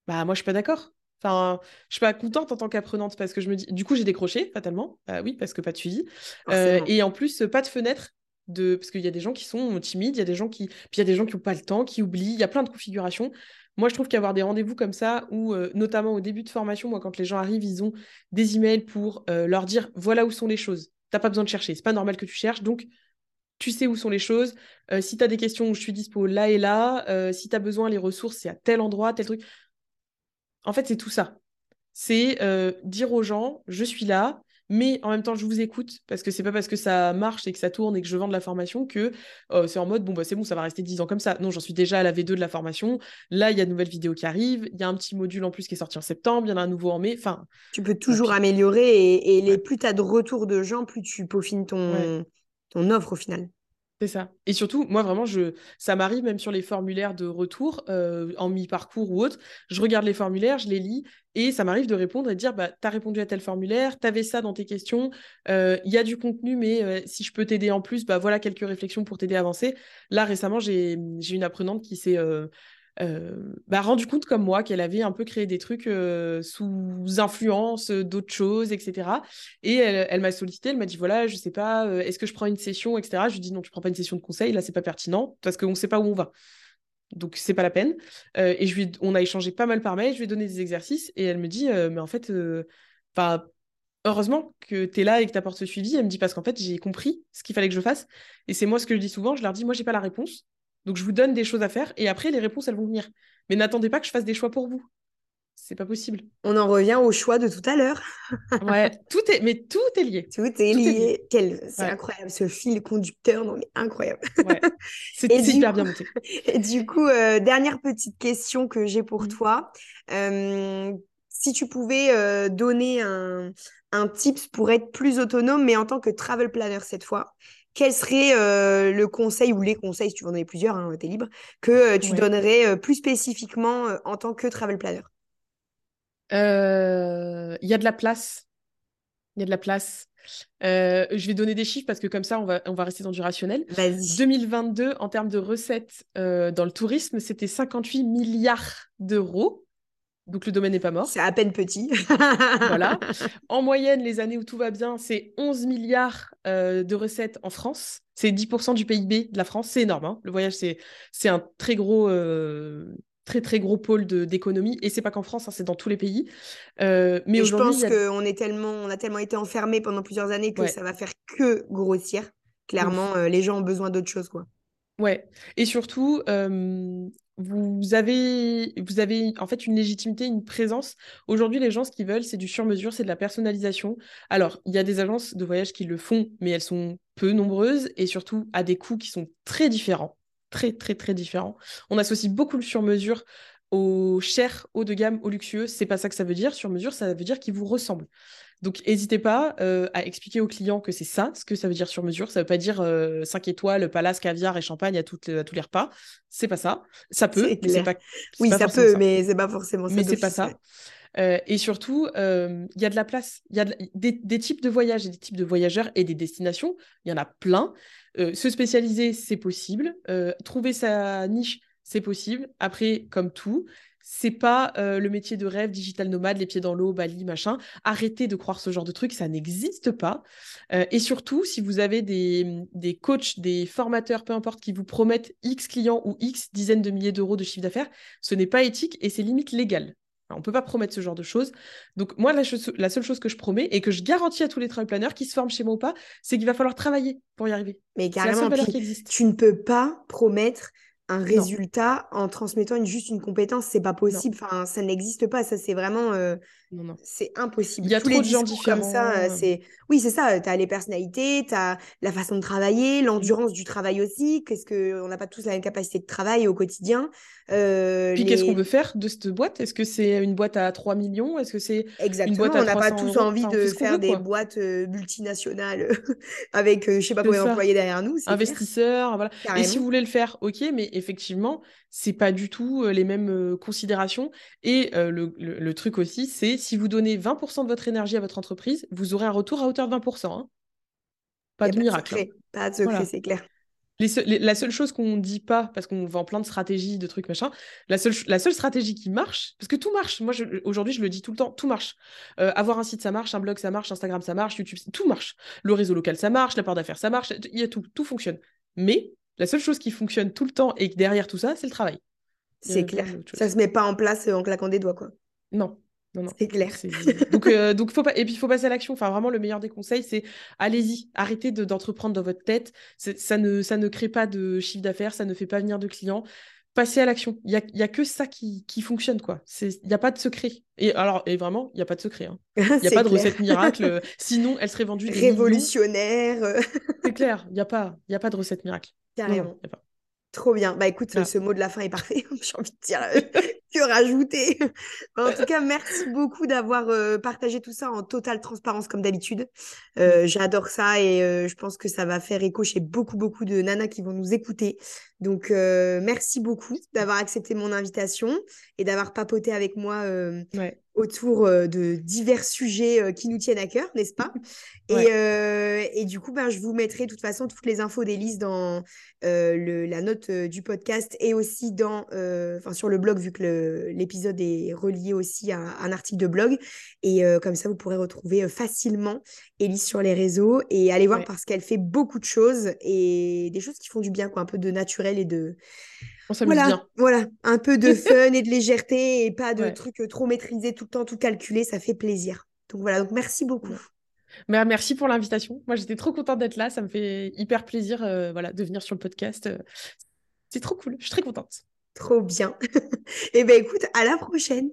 Bah, moi, je suis pas d'accord. Enfin, je suis pas contente en tant qu'apprenante parce que je me dis. Du coup, j'ai décroché, fatalement. Bah oui, parce que pas de suivi. Euh, et en plus, pas de fenêtre. De... Parce qu'il y a des gens qui sont timides, il y a des gens qui. Puis il y a des gens qui n'ont pas le temps, qui oublient. Il y a plein de configurations. Moi, je trouve qu'avoir des rendez-vous comme ça, ou euh, notamment au début de formation, moi, quand les gens arrivent, ils ont des emails pour euh, leur dire voilà où sont les choses. T'as pas besoin de chercher. C'est pas normal que tu cherches. Donc, tu sais où sont les choses. Euh, si tu as des questions, je suis dispo là et là. si tu as besoin, les ressources, c'est à tel endroit, tel truc. En fait, c'est tout ça. C'est dire aux gens je suis là, mais en même temps je vous écoute parce que c'est pas parce que ça marche et que ça tourne et que je vends de la formation que euh, c'est en mode bon bah c'est bon ça va rester 10 ans comme ça. Non j'en suis déjà à la V2 de la formation. Là il y a de nouvelles vidéos qui arrivent. Il y a un petit module en plus qui est sorti en septembre. Il y en a un nouveau en mai. Enfin tu peux toujours améliorer et, les plus tu as de retours de gens plus tu peaufines ton ton offre au final c'est ça. Et surtout, moi vraiment, je, ça m'arrive même sur les formulaires de retour, euh, en mi-parcours ou autre, je regarde les formulaires, je les lis, et ça m'arrive de répondre et de dire, bah, tu as répondu à tel formulaire, tu avais ça dans tes questions, euh, il y a du contenu, mais euh, si je peux t'aider en plus, bah, voilà quelques réflexions pour t'aider à avancer. Là, récemment, j'ai une apprenante qui s'est euh, bah, rendu compte comme moi qu'elle avait un peu créé des trucs euh, sous influence d'autres choses, etc. Et elle, m'a sollicité, elle m'a dit voilà, je sais pas, euh, est-ce que je prends une session, etc. Je lui dis non, tu prends pas une session de conseil, là c'est pas pertinent parce qu'on sait pas où on va. Donc c'est pas la peine. et je lui, on a échangé pas mal par mail, je lui ai donné des exercices et elle me dit mais en fait, enfin heureusement que tu es là et que tu apportes ce suivi. Elle me dit parce qu'en fait, j'ai compris ce qu'il fallait que je fasse. Et c'est moi ce que je dis souvent. Je leur dis, moi, j'ai pas la réponse. Donc je vous donne des choses à faire et après les réponses elles vont venir. Mais n'attendez pas que je fasse des choix pour vous. C'est pas possible. On en revient au choix de tout à l'heure. ouais, tout est, mais tout est lié. Tout est lié. C'est incroyable, ce fil conducteur, non mais incroyable. Ouais. C'est hyper bien monté. Et du coup, euh, dernière petite question que j'ai pour mmh. toi. Euh, si tu pouvais euh, donner un, un tips pour être plus autonome, mais en tant que travel planner cette fois, quel serait euh, le conseil ou les conseils, si tu veux en donner plusieurs, hein, tu es libre, que euh, tu donnerais euh, plus spécifiquement en tant que travel planner? Il y a de la place. Il y a de la place. je vais donner des chiffres parce que comme ça, on va, on va rester dans du rationnel. 2022, en termes de recettes dans le tourisme, c'était 58 milliards d'euros. Donc le domaine n'est pas mort. C'est à peine petit. voilà. En moyenne, les années où tout va bien, c'est 11 milliards euh, de recettes en France. C'est 10% du PIB de la France. C'est énorme. Hein. Le voyage, c'est un très gros, euh, très très gros pôle d'économie. Et c'est pas qu'en France, hein, c'est dans tous les pays. Euh, mais je pense qu'on est tellement, on a tellement été enfermés pendant plusieurs années que ça va faire que grossir. Clairement, les gens ont besoin d'autre chose, quoi. Ouais. Et surtout, vous avez, vous avez en fait une légitimité, une présence. Aujourd'hui, les gens, ce qu'ils veulent, c'est du sur-mesure, c'est de la personnalisation. Alors, il y a des agences de voyage qui le font, mais elles sont peu nombreuses et surtout à des coûts qui sont très différents. Très, très, très différents. On associe beaucoup le sur-mesure au cher, haut de gamme, au luxueux. C'est pas ça que ça veut dire. Sur-mesure, ça veut dire qu'il vous ressemble. Donc, n'hésitez pas euh, à expliquer aux clients que c'est ça, ce que ça veut dire sur mesure. Ça veut pas dire 5 euh, étoiles, palace, caviar et champagne à, toutes, à tous les repas. C'est pas ça. Ça peut, mais c'est pas. Oui, ça peut, mais c'est pas forcément ça. Mais c'est pas ça. Euh, et surtout, il y a de la place. Il y a des, types de voyages et des types de voyageurs et des destinations. Il y en a plein. se spécialiser, c'est possible. trouver sa niche, c'est possible. Après, comme tout, c'est pas euh, le métier de rêve, digital nomade, les pieds dans l'eau, Bali, machin. Arrêtez de croire ce genre de truc, ça n'existe pas. Euh, et surtout, si vous avez des, des coachs, des formateurs, peu importe, qui vous promettent X clients ou X dizaines de milliers d'euros de chiffre d'affaires, ce n'est pas éthique et c'est limite légal. on ne peut pas promettre ce genre de choses. Donc, moi, la, la, seule chose que je promets et que je garantis à tous les travel planners, qui se forment chez moi ou pas, c'est qu'il va falloir travailler pour y arriver. Mais carrément, tu ne peux pas promettre un résultat en transmettant une, juste une compétence. C'est pas possible. Enfin, ça n'existe pas. Ça, c'est vraiment. Euh, c'est impossible. Il y a trop de gens différents. Comme ça, euh, c'est... Oui, c'est ça. Tu as les personnalités, tu as la façon de travailler, l'endurance du travail aussi. Qu'est-ce que... On n'a pas tous la même capacité de travail au quotidien. Euh, Puis qu'est-ce qu'on veut faire de cette boîte? Est-ce que c'est une boîte à 3 millions? Est-ce que c'est Exactement. une boîte à On n'a pas tous envie de faire des boîtes multinationales avec je sais pas combien d'employés derrière nous. Investisseurs, voilà. Et si vous voulez le faire, ok, mais effectivement, c'est pas du tout les mêmes considérations. Et le, truc aussi, c'est si vous donnez 20% de votre énergie à votre entreprise, vous aurez un retour à hauteur de 20%. Hein. Pas de miracle. Hein. Pas de secret, c'est clair. la seule chose qu'on ne dit pas, parce qu'on vend plein de stratégies, de trucs, machin, la seule, la seule stratégie qui marche, parce que tout marche, moi aujourd'hui je le dis tout le temps, tout marche. avoir un site ça marche, un blog ça marche, Instagram ça marche, YouTube, tout marche. Le réseau local ça marche, la part d'affaires ça marche, il y a tout, tout fonctionne. Mais la seule chose qui fonctionne tout le temps et derrière tout ça, c'est le travail. C'est clair. Ça se met pas en place euh, en claquant des doigts, quoi. Non. Non, non. C'est clair. donc, euh, donc faut pas... Et puis, il faut passer à l'action. Enfin, vraiment, le meilleur des conseils, c'est allez-y. Arrêtez d'entreprendre dans votre tête. Ça ne, ça ne crée pas de chiffre d'affaires, ça ne fait pas venir de clients. Passez à l'action. Il n'y a, y a que ça qui, qui fonctionne, quoi. Il n'y a pas de secret. Et alors, et vraiment, il n'y a pas de secret. Hein. Il n'y a pas de recette miracle. Euh, sinon, elle serait vendue. Révolutionnaire. c'est clair. Il n'y a, pas, y a pas de recette miracle. Carrément. Trop bien. Bah écoute, ah. ce mot de la fin est parfait. J'ai envie de dire euh, que rajouter. en tout cas, merci beaucoup d'avoir euh, partagé tout ça en totale transparence comme d'habitude. Euh, j'adore ça et je pense que ça va faire écho chez beaucoup, beaucoup de nanas qui vont nous écouter. Donc, merci beaucoup d'avoir accepté mon invitation et d'avoir papoté avec moi ouais autour euh, de divers sujets euh, qui nous tiennent à cœur, n'est-ce pas? Euh, et, du coup, ben, je vous mettrai de toute façon toutes les infos d'Élise dans la note du podcast et aussi dans, sur le blog, vu que l'épisode est relié aussi à, un article de blog. Et comme ça, vous pourrez retrouver facilement Élise sur les réseaux et aller voir parce qu'elle fait beaucoup de choses et des choses qui font du bien, quoi, un peu de naturel et de voilà, Voilà, un peu de fun et de légèreté et pas de trucs trop maîtrisés tout le temps, tout calculé, ça fait plaisir. Donc voilà, donc merci beaucoup. merci pour l'invitation. Moi, j'étais trop contente d'être là. Ça me fait hyper plaisir euh, voilà, de venir sur le podcast. Euh, c'est trop cool. Je suis très contente. Trop bien. eh bien, écoute, à la prochaine.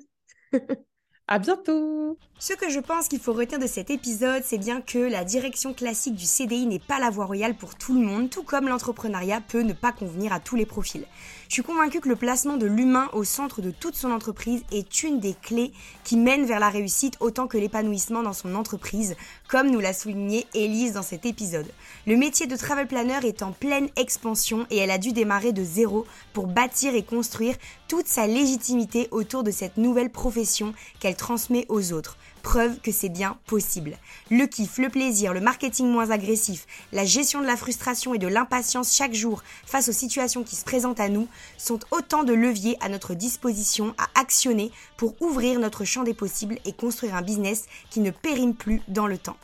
À bientôt Ce que je pense qu'il faut retenir de cet épisode, c'est bien que la direction classique du CDI n'est pas la voie royale pour tout le monde, tout comme l'entrepreneuriat peut ne pas convenir à tous les profils. Je suis convaincue que le placement de l'humain au centre de toute son entreprise est une des clés qui mène vers la réussite autant que l'épanouissement dans son entreprise, comme nous l'a souligné Elise dans cet épisode. Le métier de travel planner est en pleine expansion et elle a dû démarrer de zéro pour bâtir et construire toute sa légitimité autour de cette nouvelle profession qu'elle transmet aux autres preuve que c'est bien possible. Le kiff, le plaisir, le marketing moins agressif, la gestion de la frustration et de l'impatience chaque jour face aux situations qui se présentent à nous sont autant de leviers à notre disposition à actionner pour ouvrir notre champ des possibles et construire un business qui ne périme plus dans le temps.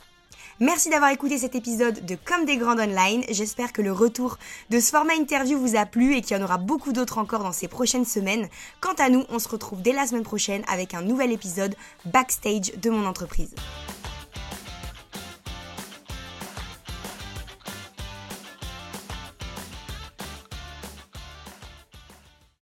Merci d'avoir écouté cet épisode de Comme des Grandes Online. J'espère que le retour de ce format interview vous a plu et qu'il y en aura beaucoup d'autres encore dans ces prochaines semaines. Quant à nous, on se retrouve dès la semaine prochaine avec un nouvel épisode backstage de mon entreprise.